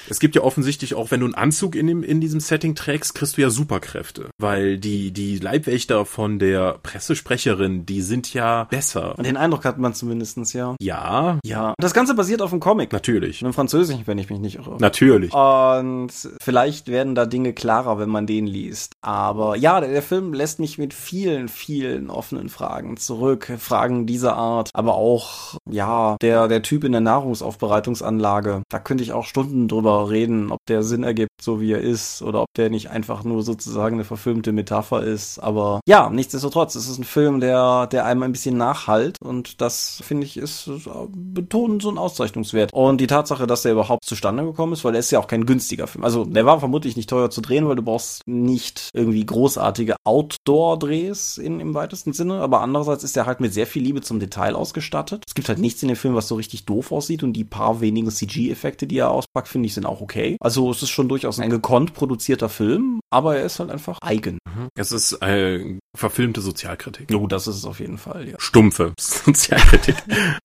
es gibt ja offensichtlich auch, wenn du einen Anzug in, dem, in diesem Setting trägst, kriegst du ja Superkräfte. Weil die, die Leibwächter von der Pressesprecherin, die sind ja besser. Den Eindruck hat man zumindestens ja. Ja. Ja. Das Ganze basiert auf einem Comic. Natürlich. Einem französischen, wenn ich mich nicht irre. Natürlich. Und vielleicht werden da Dinge klarer, wenn man den liest. Aber ja, der, der Film lässt mich mit vielen, vielen offenen Fragen zurück. Fragen dieser Art. Aber auch, ja, der, der Typ in der Nahrungsaufbereitungsanlage. Da könnte ich auch Stunden drüber drüber reden, ob der Sinn ergibt, so wie er ist, oder ob der nicht einfach nur sozusagen eine verfilmte Metapher ist. Aber ja, nichtsdestotrotz, es ist ein Film, der, der einem ein bisschen nachhalt und das finde ich ist betonend so ein Auszeichnungswert. Und die Tatsache, dass der überhaupt zustande gekommen ist, weil er ist ja auch kein günstiger Film. Also der war vermutlich nicht teuer zu drehen, weil du brauchst nicht irgendwie großartige Outdoor-Drehs im weitesten Sinne, aber andererseits ist er halt mit sehr viel Liebe zum Detail ausgestattet. Es gibt halt nichts in dem Film, was so richtig doof aussieht und die paar wenigen CG-Effekte, die er auspackt, finde ich, sind auch okay. Also es ist schon durchaus ein gekonnt produzierter Film, aber er ist halt einfach eigen. Mhm. Es ist äh, verfilmte Sozialkritik. Oh, das ist es auf jeden Fall, ja. Stumpfe Sozialkritik.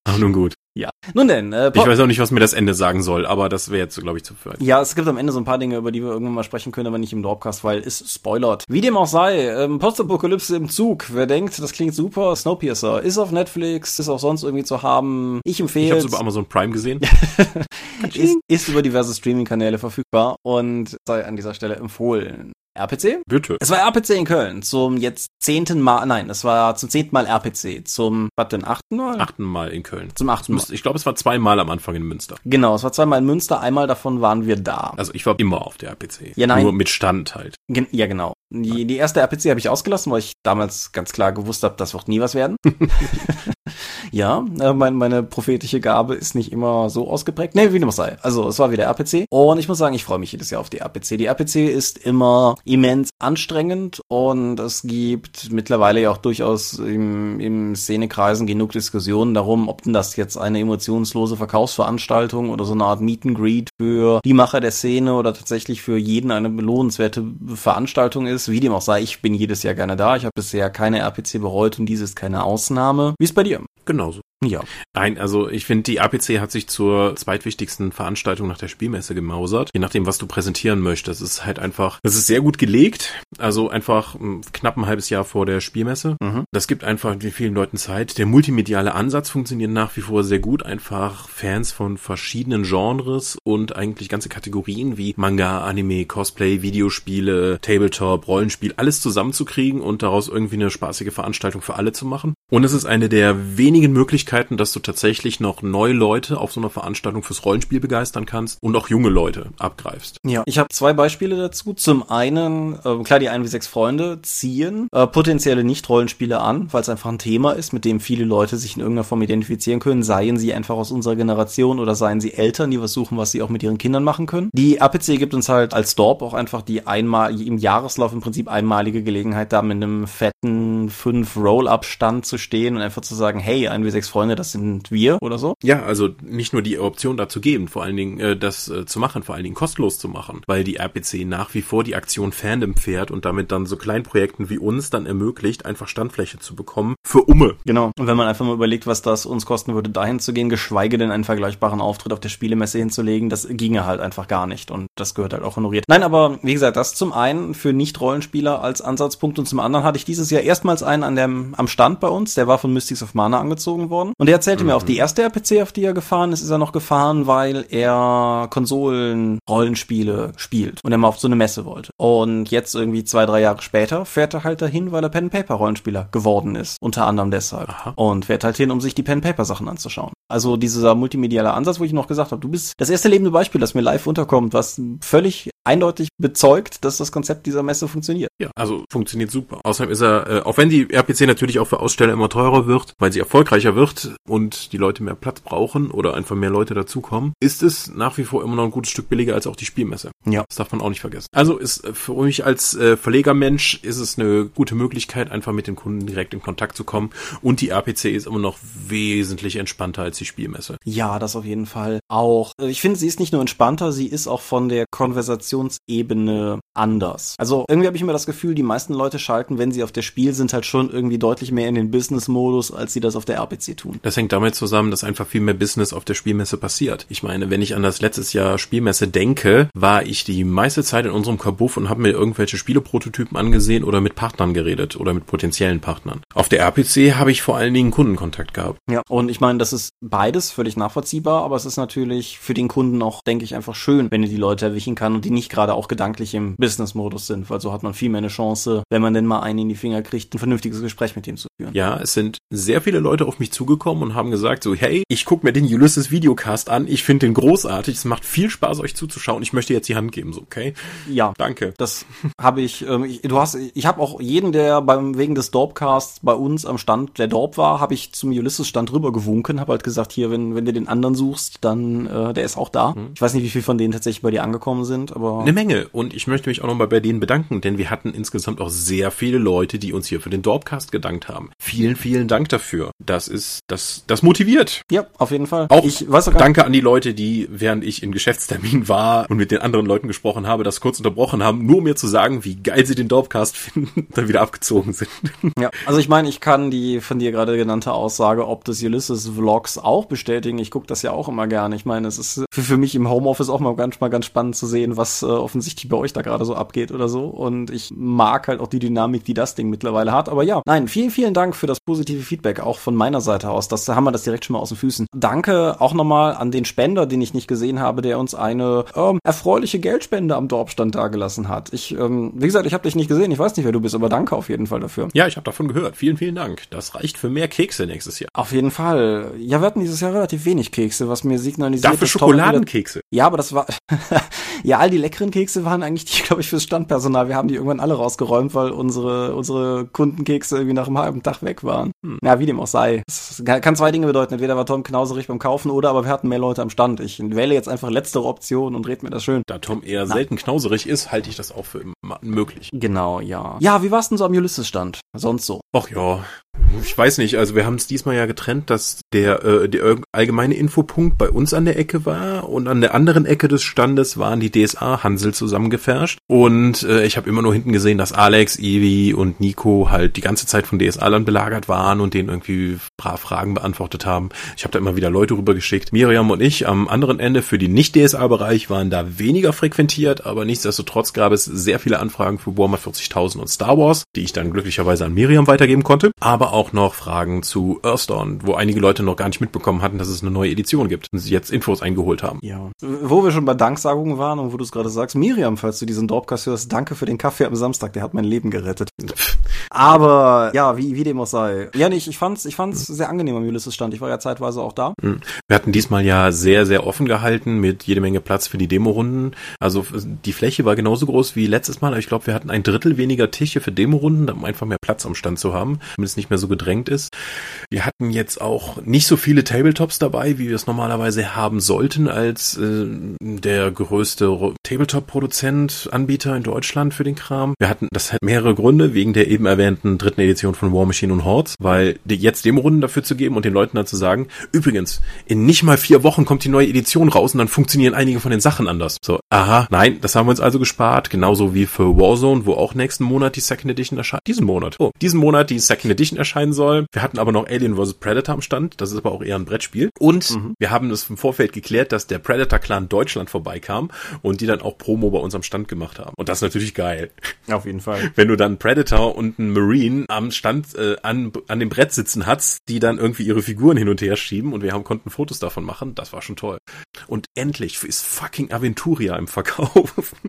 Aber nun gut. Ja. Nun denn, äh, Ich weiß auch nicht, was mir das Ende sagen soll, aber das wäre jetzt, glaube ich, zu viel. Ja, es gibt am Ende so ein paar Dinge, über die wir irgendwann mal sprechen können, aber nicht im Dropcast, weil es spoilert. Wie dem auch sei, ähm, Postapokalypse im Zug. Wer denkt, das klingt super, Snowpiercer ist auf Netflix, ist auch sonst irgendwie zu haben. Ich empfehle. Ich habe es über Amazon Prime gesehen. ist, ist über diverse Streaming-Kanäle verfügbar und sei an dieser Stelle empfohlen. RPC? Bitte. Es war RPC in Köln zum jetzt zehnten Mal, nein, es war zum zehnten Mal RPC, zum, was denn, achten Mal? Achten Mal in Köln. Zum achten Mal. Ich glaube, es war zweimal am Anfang in Münster. Genau, es war zweimal in Münster, einmal davon waren wir da. Also ich war immer auf der RPC. Ja, nein. Nur mit Stand halt. Gen ja, genau. Die, die erste RPC habe ich ausgelassen, weil ich damals ganz klar gewusst habe, das wird nie was werden. ja, äh, mein, meine prophetische Gabe ist nicht immer so ausgeprägt. Nee, wie dem auch sei. Also es war wieder RPC. Und ich muss sagen, ich freue mich jedes Jahr auf die RPC. Die RPC ist immer immens anstrengend und es gibt mittlerweile ja auch durchaus im, im Szenekreisen genug Diskussionen darum, ob denn das jetzt eine emotionslose Verkaufsveranstaltung oder so eine Art Meet and Greet für die Macher der Szene oder tatsächlich für jeden eine belohnenswerte Veranstaltung ist ist. Wie dem auch sei, ich bin jedes Jahr gerne da. Ich habe bisher keine RPC bereut und dies ist keine Ausnahme. Wie ist bei dir? Genauso. Ja. Nein, also ich finde, die APC hat sich zur zweitwichtigsten Veranstaltung nach der Spielmesse gemausert. Je nachdem, was du präsentieren möchtest. Es ist halt einfach, das ist sehr gut gelegt. Also einfach knapp ein halbes Jahr vor der Spielmesse. Mhm. Das gibt einfach vielen Leuten Zeit. Der multimediale Ansatz funktioniert nach wie vor sehr gut. Einfach Fans von verschiedenen Genres und eigentlich ganze Kategorien wie Manga, Anime, Cosplay, Videospiele, Tabletop, Rollenspiel, alles zusammenzukriegen und daraus irgendwie eine spaßige Veranstaltung für alle zu machen. Und es ist eine der wenigen Möglichkeiten, dass du tatsächlich noch neue Leute auf so einer Veranstaltung fürs Rollenspiel begeistern kannst und auch junge Leute abgreifst. Ja, ich habe zwei Beispiele dazu. Zum einen, äh, klar, die ein wie sechs Freunde ziehen äh, potenzielle Nicht-Rollenspiele an, weil es einfach ein Thema ist, mit dem viele Leute sich in irgendeiner Form identifizieren können, seien sie einfach aus unserer Generation oder seien sie Eltern, die was suchen, was sie auch mit ihren Kindern machen können. Die APC gibt uns halt als Dorp auch einfach die einmal im Jahreslauf im Prinzip einmalige Gelegenheit, da mit einem fetten fünf Roll-Up-Stand zu stehen und einfach zu sagen, hey, hey, ein wie sechs Freunde, das sind wir oder so. Ja, also nicht nur die Option dazu geben, vor allen Dingen äh, das äh, zu machen, vor allen Dingen kostenlos zu machen, weil die RPC nach wie vor die Aktion Fandom fährt und damit dann so Kleinprojekten wie uns dann ermöglicht, einfach Standfläche zu bekommen für Umme. Genau. Und wenn man einfach mal überlegt, was das uns kosten würde, dahin zu gehen, geschweige denn einen vergleichbaren Auftritt auf der Spielemesse hinzulegen, das ginge halt einfach gar nicht und das gehört halt auch honoriert. Nein, aber wie gesagt, das zum einen für Nicht-Rollenspieler als Ansatzpunkt und zum anderen hatte ich dieses Jahr erstmals einen an dem, am Stand bei uns, der war von Mystics of Mana angezogen worden und der erzählte mhm. mir auch die erste RPC, auf die er gefahren ist, ist er noch gefahren, weil er Konsolen-Rollenspiele spielt und er mal auf so eine Messe wollte. Und jetzt irgendwie zwei, drei Jahre später fährt er halt dahin, weil er Pen-Paper-Rollenspieler geworden ist. Unter anderem deshalb. Aha. Und fährt halt hin, um sich die Pen-Paper-Sachen anzuschauen. Also dieser multimediale Ansatz, wo ich noch gesagt habe, du bist das erste lebende Beispiel, das mir live unterkommt, was völlig eindeutig bezeugt, dass das Konzept dieser Messe funktioniert. Ja, also funktioniert super. Außerdem ist er, äh, auch wenn die RPC natürlich auch für Aussteller immer teurer wird, weil sie erfolgreicher wird und die Leute mehr Platz brauchen oder einfach mehr Leute dazukommen, ist es nach wie vor immer noch ein gutes Stück billiger als auch die Spielmesse. Ja. Das darf man auch nicht vergessen. Also ist äh, für mich als äh, Verlegermensch ist es eine gute Möglichkeit, einfach mit den Kunden direkt in Kontakt zu kommen und die RPC ist immer noch wesentlich entspannter als die Spielmesse. Ja, das auf jeden Fall auch. Also ich finde, sie ist nicht nur entspannter, sie ist auch von der Konversationsebene anders. Also irgendwie habe ich immer das Gefühl, die meisten Leute schalten, wenn sie auf der Spiel sind, halt schon irgendwie deutlich mehr in den Business-Modus, als sie das auf der RPC tun. Das hängt damit zusammen, dass einfach viel mehr Business auf der Spielmesse passiert. Ich meine, wenn ich an das letztes Jahr Spielmesse denke, war ich die meiste Zeit in unserem Kabuff und habe mir irgendwelche Spieleprototypen angesehen oder mit Partnern geredet oder mit potenziellen Partnern. Auf der RPC habe ich vor allen Dingen Kundenkontakt gehabt. Ja, und ich meine, das ist beides völlig nachvollziehbar, aber es ist natürlich für den Kunden auch, denke ich, einfach schön, wenn er die Leute erwischen kann und die nicht gerade auch gedanklich im Business-Modus sind, weil so hat man viel mehr eine Chance, wenn man denn mal einen in die Finger kriegt, ein vernünftiges Gespräch mit dem zu führen. Ja, es sind sehr viele Leute auf mich zugekommen und haben gesagt so, hey, ich gucke mir den Ulysses Videocast an, ich finde den großartig, es macht viel Spaß, euch zuzuschauen, ich möchte jetzt die Hand geben, so, okay? Ja. Danke. Das habe ich, ähm, ich, du hast, ich habe auch jeden, der beim, wegen des Dorpcasts bei uns am Stand der Dorp war, habe ich zum Ulysses-Stand rüber gewunken, habe halt gesagt, hier, wenn, wenn du den anderen suchst, dann, äh, der ist auch da. Mhm. Ich weiß nicht, wie viel von denen tatsächlich bei dir angekommen sind, aber. Eine Menge. Und ich möchte mich auch nochmal bei denen bedanken, denn wir hatten insgesamt auch sehr viele Leute, die uns hier für den Dorpcast gedankt haben. Vielen, vielen Dank dafür. Das ist, das, das motiviert. Ja, auf jeden Fall. Auch ich weiß sogar, danke an die Leute, die, während ich in Geschäftstermin war und mit den anderen Leuten gesprochen habe, das kurz unterbrochen haben, nur um mir zu sagen, wie geil sie den Dorpcast finden, dann wieder abgezogen sind. Ja, also ich meine, ich kann die von dir gerade genannte Aussage, ob des Ulysses Vlogs auch bestätigen. Ich gucke das ja auch immer gerne. Ich meine, es ist für, für mich im Homeoffice auch mal ganz, mal ganz spannend zu sehen, was äh, offensichtlich bei euch da gerade so abgeht oder so. Und ich mag halt auch die Dynamik, die das Ding mittlerweile hat. Aber ja, nein, vielen, vielen Dank für das positive Feedback, auch von meiner Seite aus. Das haben wir das direkt schon mal aus den Füßen. Danke auch nochmal an den Spender, den ich nicht gesehen habe, der uns eine ähm, erfreuliche Geldspende am Dorfstand dagelassen hat. Ich, ähm, wie gesagt, ich habe dich nicht gesehen. Ich weiß nicht, wer du bist, aber danke auf jeden Fall dafür. Ja, ich habe davon gehört. Vielen, vielen Dank. Das reicht für mehr Kekse nächstes Jahr. Auf jeden Fall. Ja, wir hatten dieses Jahr relativ wenig Kekse, was mir signalisiert. Dafür Schokoladenkekse. Ja, aber das war, ja, all die leckeren Kekse waren eigentlich die, glaube ich, fürs Standpersonal. Wir haben die irgendwann alle rausgeräumt, weil unsere, unsere Kundenkekse irgendwie nach einem halben Tag weg waren. Hm. Ja, wie dem auch sei. Das kann zwei Dinge bedeuten. Entweder war Tom knauserig beim Kaufen oder aber wir hatten mehr Leute am Stand. Ich wähle jetzt einfach letztere Option und red mir das schön. Da Tom eher Na. selten knauserig ist, halte ich das auch für möglich. Genau, ja. Ja, wie war's denn so am Ulysses-Stand? Sonst so? Ach ja, ich weiß nicht, also wir haben es diesmal ja getrennt, dass der, äh, der allgemeine Infopunkt bei uns an der Ecke war und an der anderen Ecke des Standes waren die DSA-Hansel zusammengefärscht. Und äh, ich habe immer nur hinten gesehen, dass Alex, Ivi und Nico halt die ganze Zeit von DSA-Lern belagert waren und denen irgendwie brav Fragen beantwortet haben. Ich habe da immer wieder Leute rübergeschickt. Miriam und ich am anderen Ende für die Nicht-DSA-Bereich waren da weniger frequentiert, aber nichtsdestotrotz gab es sehr viele Anfragen für Warhammer 40.000 und Star Wars, die ich dann glücklicherweise an Miriam weitergeben konnte. Aber auch noch Fragen zu Earthdawn, wo einige Leute noch gar nicht mitbekommen hatten, dass es eine neue Edition gibt und sie jetzt Infos eingeholt haben. Ja. Wo wir schon bei Danksagungen waren und wo du es gerade sagst, Miriam, falls du diesen Dropcast hörst, danke für den Kaffee am Samstag, der hat mein Leben gerettet. Aber ja, wie, wie dem auch sei. Ja, nicht, ich fand's, ich fand's sehr angenehm am Ulysses Stand. Ich war ja zeitweise auch da. Hm. Wir hatten diesmal ja sehr, sehr offen gehalten mit jede Menge Platz für die Demorunden. Also die Fläche war genauso groß wie letztes Mal, aber ich glaube, wir hatten ein Drittel weniger Tische für Demorunden, um einfach mehr Platz am Stand zu haben, damit es nicht mehr so gedrängt ist. Wir hatten jetzt auch nicht so viele Tabletops dabei, wie wir es normalerweise haben sollten, als äh, der größte Tabletop-Produzent, Anbieter in Deutschland für den Kram. Wir hatten, das hat mehrere Gründe, wegen der eben erwähnten dritten Edition von War Machine und Hordes, weil jetzt Demo-Runden dafür zu geben und den Leuten dann zu sagen, übrigens, in nicht mal vier Wochen kommt die neue Edition raus und dann funktionieren einige von den Sachen anders. So, aha, nein, das haben wir uns also gespart, genauso wie für Warzone, wo auch nächsten Monat die Second Edition erscheint. Diesen Monat. Oh, diesen Monat die Second Edition erscheinen soll. Wir hatten aber noch Alien vs. Predator am Stand, das ist aber auch eher ein Brettspiel. Und mhm. wir haben es im Vorfeld geklärt, dass der Predator-Clan Deutschland vorbeikam und die dann auch Promo bei unserem Stand gemacht haben. Und das ist natürlich geil. Auf jeden Fall. Wenn du dann Predator und einen Marine am Stand äh, an, an dem Brett sitzen hast, die dann irgendwie ihre Figuren hin und her schieben und wir haben konnten Fotos davon machen, das war schon toll. Und endlich ist fucking Aventuria im Verkauf.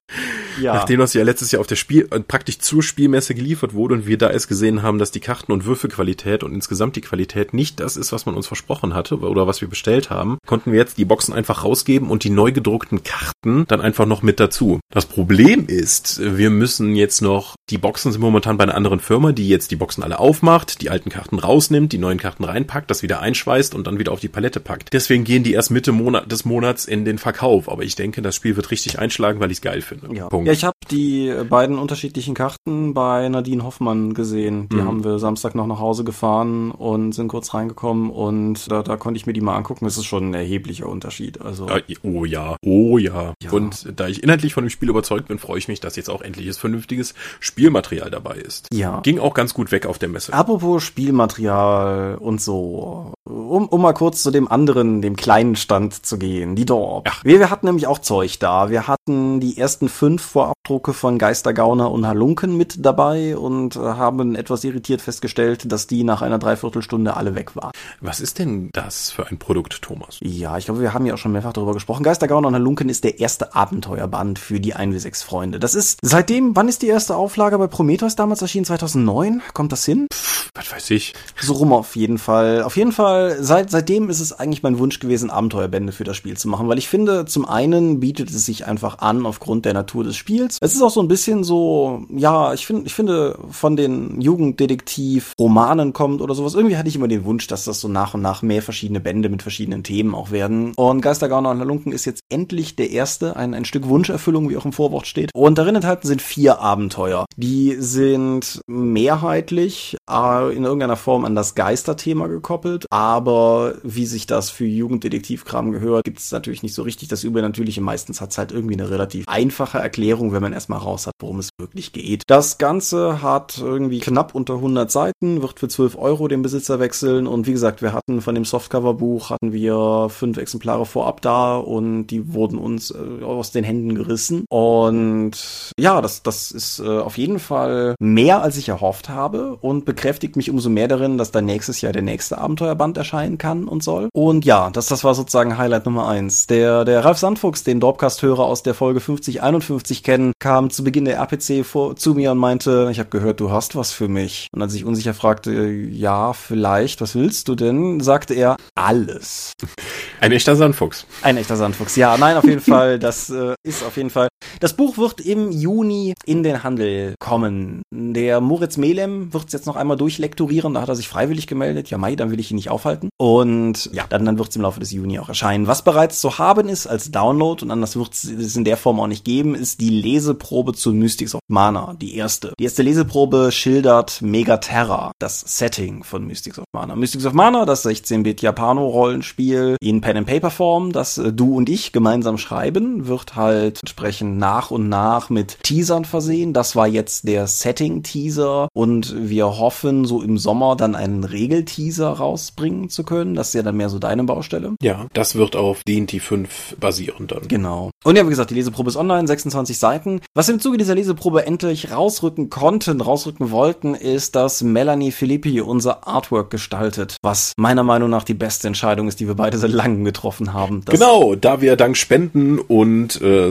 Ja. Nachdem das ja letztes Jahr auf der Spiel äh, praktisch zur Spielmesse geliefert wurde und wir da es gesehen haben, dass die Karten- und Würfelqualität und insgesamt die Qualität nicht das ist, was man uns versprochen hatte oder was wir bestellt haben, konnten wir jetzt die Boxen einfach rausgeben und die neu gedruckten Karten dann einfach noch mit dazu. Das Problem ist, wir müssen jetzt noch, die Boxen sind momentan bei einer anderen Firma, die jetzt die Boxen alle aufmacht, die alten Karten rausnimmt, die neuen Karten reinpackt, das wieder einschweißt und dann wieder auf die Palette packt. Deswegen gehen die erst Mitte Monat, des Monats in den Verkauf. Aber ich denke, das Spiel wird richtig einschlagen, weil ich es geil finde. Ja, Punkt. ja ich habe die beiden unterschiedlichen Karten bei Nadine Hoffmann gesehen. Die mhm. haben wir Samstag noch nach Hause gefahren und sind kurz reingekommen und da, da konnte ich mir die mal angucken. Es ist schon ein erheblicher Unterschied. Also oh ja, oh ja. ja. Und da ich inhaltlich von dem Spiel überzeugt bin, freue ich mich, dass jetzt auch endlich vernünftiges Spielmaterial dabei ist. Ja. Ging auch ganz gut weg auf der Messe. Apropos Spielmaterial und so, um, um mal kurz zu dem anderen, dem kleinen Stand zu gehen, die Dorp. Ja. Wir, wir hatten nämlich auch Zeug da. Wir hatten die ersten fünf Vorabdrucke von Geistergauner und Halunken mit dabei und äh, haben etwas irritiert festgestellt, dass die nach einer Dreiviertelstunde alle weg waren. Was ist denn das für ein Produkt, Thomas? Ja, ich glaube, wir haben ja auch schon mehrfach darüber gesprochen. Geistergauner und Halunken ist der erste Abenteuerband für die 1W6 Freunde. Das ist seitdem, wann ist die erste Auflage bei Prometheus damals erschienen? 2009? Kommt das hin? Pff, was weiß ich. So rum auf jeden Fall. Auf jeden Fall, seit, seitdem ist es eigentlich mein Wunsch gewesen, Abenteuerbände für das Spiel zu machen, weil ich finde, zum einen bietet es sich einfach an aufgrund der Natur des Spiels. Es ist auch so ein bisschen so, ja, ich finde, ich finde, von den Jugenddetektiv-Romanen kommt oder sowas. Irgendwie hatte ich immer den Wunsch, dass das so nach und nach mehr verschiedene Bände mit verschiedenen Themen auch werden. Und Geistergauner und Halunken ist jetzt endlich der erste, ein, ein Stück Wunscherfüllung, wie auch im Vorwort steht. Und darin enthalten sind vier Abenteuer. Die sind mehrheitlich äh, in irgendeiner Form an das Geisterthema gekoppelt, aber wie sich das für Jugenddetektivkram gehört, gibt es natürlich nicht so richtig das Übernatürliche. Meistens hat es halt irgendwie eine relativ einfache Erklärung, wenn man erstmal raus hat, worum es wirklich geht. Das Ganze hat irgendwie knapp unter 100 Seiten, wird für 12 Euro den Besitzer wechseln und wie gesagt, wir hatten von dem Softcover-Buch hatten wir fünf Exemplare vorab da und die wurden uns äh, aus den Händen gerissen und ja, das, das ist äh, auf jeden Fall mehr, als ich erhofft habe und bekräftigt mich umso mehr darin, dass da nächstes Jahr der nächste Abenteuerband erscheinen kann und soll. Und ja, das, das war sozusagen Highlight Nummer eins. Der, der Ralf Sandfuchs, den Dorpcast-Hörer aus der Folge 5051 kennen, kam zu Beginn der RPC vor, zu mir und meinte, ich habe gehört, du hast was für mich. Und als ich unsicher fragte, ja, vielleicht, was willst du denn, sagte er, alles. Ein echter Sandfuchs. Ein echter Sandfuchs, ja, nein, auf jeden Fall, das äh, ist auf jeden Fall. Das Buch wird im Juni in den Handel kommen. Der Moritz Melem wird es jetzt noch einmal durchlekturieren, da hat er sich freiwillig gemeldet. Ja, Mai, dann will ich ihn nicht aufhalten. Und ja, dann, dann wird es im Laufe des Juni auch erscheinen. Was bereits zu haben ist als Download und anders wird es in der Form auch nicht geben, ist die Leseprobe zu Mystics of Mana, die erste. Die erste Leseprobe schildert Megaterra, das Setting von Mystics of Mana. Mystics of Mana, das 16-Bit Japano-Rollenspiel in Pen-and-Paper-Form, das äh, du und ich gemeinsam schreiben, wird halt entsprechend nach und nach mit Teasern versehen. Das war jetzt der Setting-Teaser und wir hoffen, so im Sommer dann einen Regelteaser rausbringen zu können. Das ist ja dann mehr so deine Baustelle. Ja, das wird auf D&D 5 basieren dann. Genau. Und ja, wie gesagt, die Leseprobe ist online, 26 Seiten. Was wir im Zuge dieser Leseprobe endlich rausrücken konnten, rausrücken wollten, ist, dass Melanie Filippi unser Artwork gestaltet, was meiner Meinung nach die beste Entscheidung ist, die wir beide seit langem getroffen haben. Das genau, da wir dank Spenden und äh,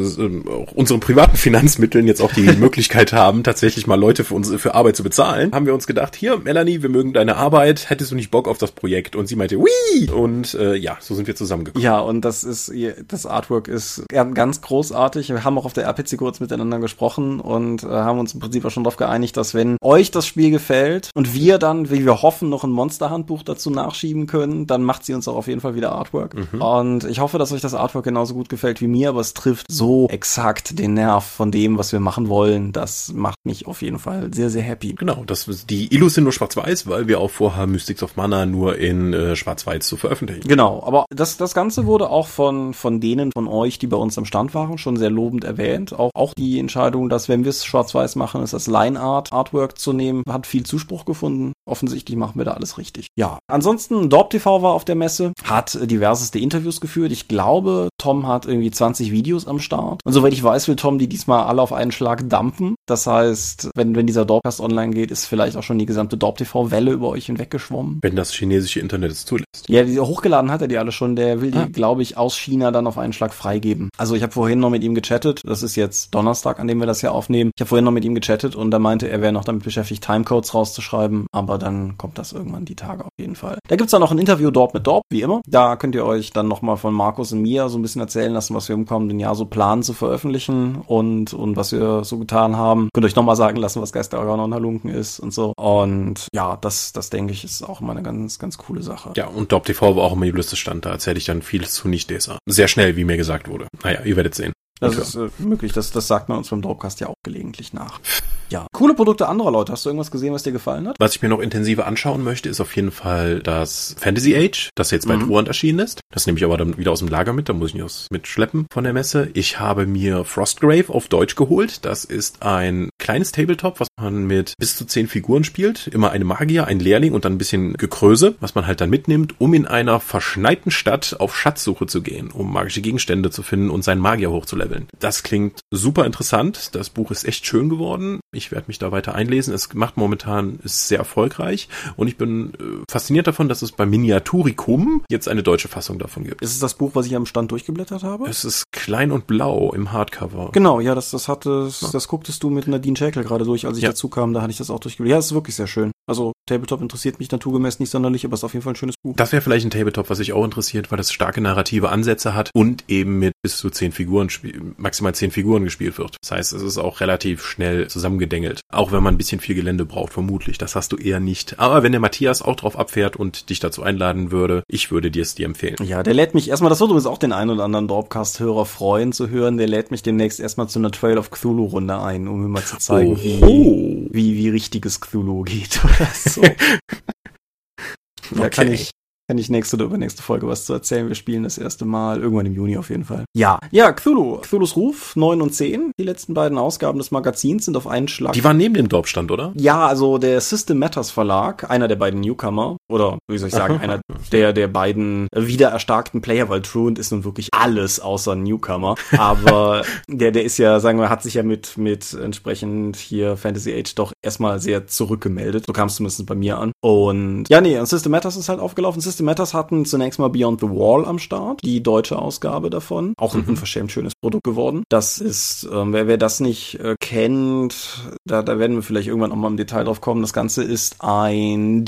unseren privaten Finanzmitteln jetzt auch die Möglichkeit haben, tatsächlich mal Leute für uns für Arbeit zu bezahlen, haben wir uns gedacht, hier, Melanie, wir mögen deine Arbeit, hättest du nicht Bock auf das Projekt? Und sie meinte, wie? Und äh, ja, so sind wir zusammengekommen. Ja, und das ist, das Artwork ist ganz großartig. Wir haben auch auf der RPC kurz miteinander gesprochen und äh, haben uns im Prinzip auch schon darauf geeinigt, dass wenn euch das Spiel gefällt und wir dann, wie wir hoffen, noch ein Monsterhandbuch dazu nachschieben können, dann macht sie uns auch auf jeden Fall wieder Artwork. Mhm. Und ich hoffe, dass euch das Artwork genauso gut gefällt wie mir, aber es trifft so exakt den Nerv von dem, was wir machen wollen. Das macht mich auf jeden Fall sehr, sehr happy. Genau, das, die Illus sind nur schwarz-weiß, weil wir auch vorhaben, Mystics of Mana nur in äh, schwarz-weiß zu veröffentlichen. Genau, aber das, das Ganze wurde auch von, von denen von euch, die bei uns am Stand waren, schon sehr lobend erwähnt. Auch, auch die Entscheidung, dass wenn wir es schwarz-weiß machen, ist das Line Art Artwork zu nehmen, hat viel Zuspruch gefunden. Offensichtlich machen wir da alles richtig. Ja, ansonsten Dorp TV war auf der Messe, hat diverseste Interviews geführt. Ich glaube, Tom hat irgendwie 20 Videos am Start. Und soweit ich weiß, will Tom die diesmal alle auf einen Schlag dumpen. Das heißt, wenn, wenn dieser Dorpcast online geht, ist vielleicht auch schon die gesamte Dorp TV Welle über euch hinweggeschwommen. Wenn das chinesische Internet es zulässt. Ja, die, hochgeladen hat er die alle schon. Der will die, ah. glaube ich, aus China dann auf einen Schlag freigeben. Also ich habe vorhin noch mit ihm gechattet. Das ist jetzt Donnerstag, an dem wir das hier aufnehmen. Ich habe vorhin noch mit ihm gechattet und da meinte er, wäre noch damit beschäftigt, Timecodes rauszuschreiben. Aber dann kommt das irgendwann die Tage auf jeden Fall. Da gibt's dann noch ein Interview Dorp mit Dorp, wie immer. Da könnt ihr euch dann nochmal von Markus und mir so ein bisschen erzählen lassen, was wir im kommenden Jahr so planen zu veröffentlichen und, und was wir so getan haben. Könnt ihr euch nochmal sagen lassen, was Geisterorgan und Halunken ist und so. Und ja, das, das denke ich, ist auch immer eine ganz, ganz coole Sache. Ja, und Dorp TV war auch immer Julistes Stand. Da erzähle ich dann viel zu Nicht-DSA. Sehr schnell, wie mir gesagt wurde. Naja, ihr werdet sehen. Das ist äh, möglich, das, das sagt man uns beim Dropcast ja auch gelegentlich nach. Ja. Coole Produkte anderer Leute. Hast du irgendwas gesehen, was dir gefallen hat? Was ich mir noch intensiver anschauen möchte, ist auf jeden Fall das Fantasy Age, das jetzt bei mhm. Truant erschienen ist. Das nehme ich aber dann wieder aus dem Lager mit, da muss ich nicht mitschleppen von der Messe. Ich habe mir Frostgrave auf Deutsch geholt. Das ist ein kleines Tabletop, was man mit bis zu zehn Figuren spielt. Immer eine Magier, ein Lehrling und dann ein bisschen Gekröse, was man halt dann mitnimmt, um in einer verschneiten Stadt auf Schatzsuche zu gehen, um magische Gegenstände zu finden und seinen Magier hochzuleveln. Das klingt super interessant. Das Buch ist echt schön geworden. Ich werde mich da weiter einlesen. Es macht momentan, ist sehr erfolgreich und ich bin äh, fasziniert davon, dass es bei Miniaturicum jetzt eine deutsche Fassung davon gibt. Ist es das Buch, was ich am Stand durchgeblättert habe? Es ist klein und blau im Hardcover. Genau, ja, das, das hatte, ja. das gucktest du mit Nadine Schäkel gerade durch, als ich ja. dazu kam, da hatte ich das auch durchgeblättert. Ja, es ist wirklich sehr schön. Also Tabletop interessiert mich naturgemäß nicht sonderlich, aber es ist auf jeden Fall ein schönes Buch. Das wäre vielleicht ein Tabletop, was sich auch interessiert, weil es starke narrative Ansätze hat und eben mit bis zu zehn Figuren, maximal zehn Figuren gespielt wird. Das heißt, es ist auch relativ schnell zusammengedengelt. Auch wenn man ein bisschen viel Gelände braucht, vermutlich. Das hast du eher nicht. Aber wenn der Matthias auch drauf abfährt und dich dazu einladen würde, ich würde dir es dir empfehlen. Ja, der lädt mich erstmal, das würde übrigens auch den einen oder anderen Dropcast-Hörer freuen zu hören, der lädt mich demnächst erstmal zu einer Trail of Cthulhu-Runde ein, um mir mal zu zeigen, oh. wie, wie, wie richtiges Cthulhu geht so. da okay. kann ich, kann ich nächste oder übernächste Folge was zu erzählen. Wir spielen das erste Mal irgendwann im Juni auf jeden Fall. Ja, ja, Cthulhu. Cthulhus Ruf 9 und 10. Die letzten beiden Ausgaben des Magazins sind auf einen Schlag. Die waren neben dem Dorfstand, oder? Ja, also der System Matters Verlag, einer der beiden Newcomer, oder wie soll ich sagen, einer der, der beiden wieder erstarkten Player, weil Truant ist nun wirklich alles außer Newcomer. Aber der, der ist ja, sagen wir, hat sich ja mit, mit entsprechend hier Fantasy Age doch erstmal sehr zurückgemeldet. So kam es zumindest bei mir an. Und ja, nee, und System Matters ist halt aufgelaufen. System Matters hatten zunächst mal Beyond the Wall am Start, die deutsche Ausgabe davon. Auch ein mhm. unverschämt schönes Produkt geworden. Das ist, ähm, wer, wer das nicht äh, kennt, da, da werden wir vielleicht irgendwann auch mal im Detail drauf kommen. Das Ganze ist ein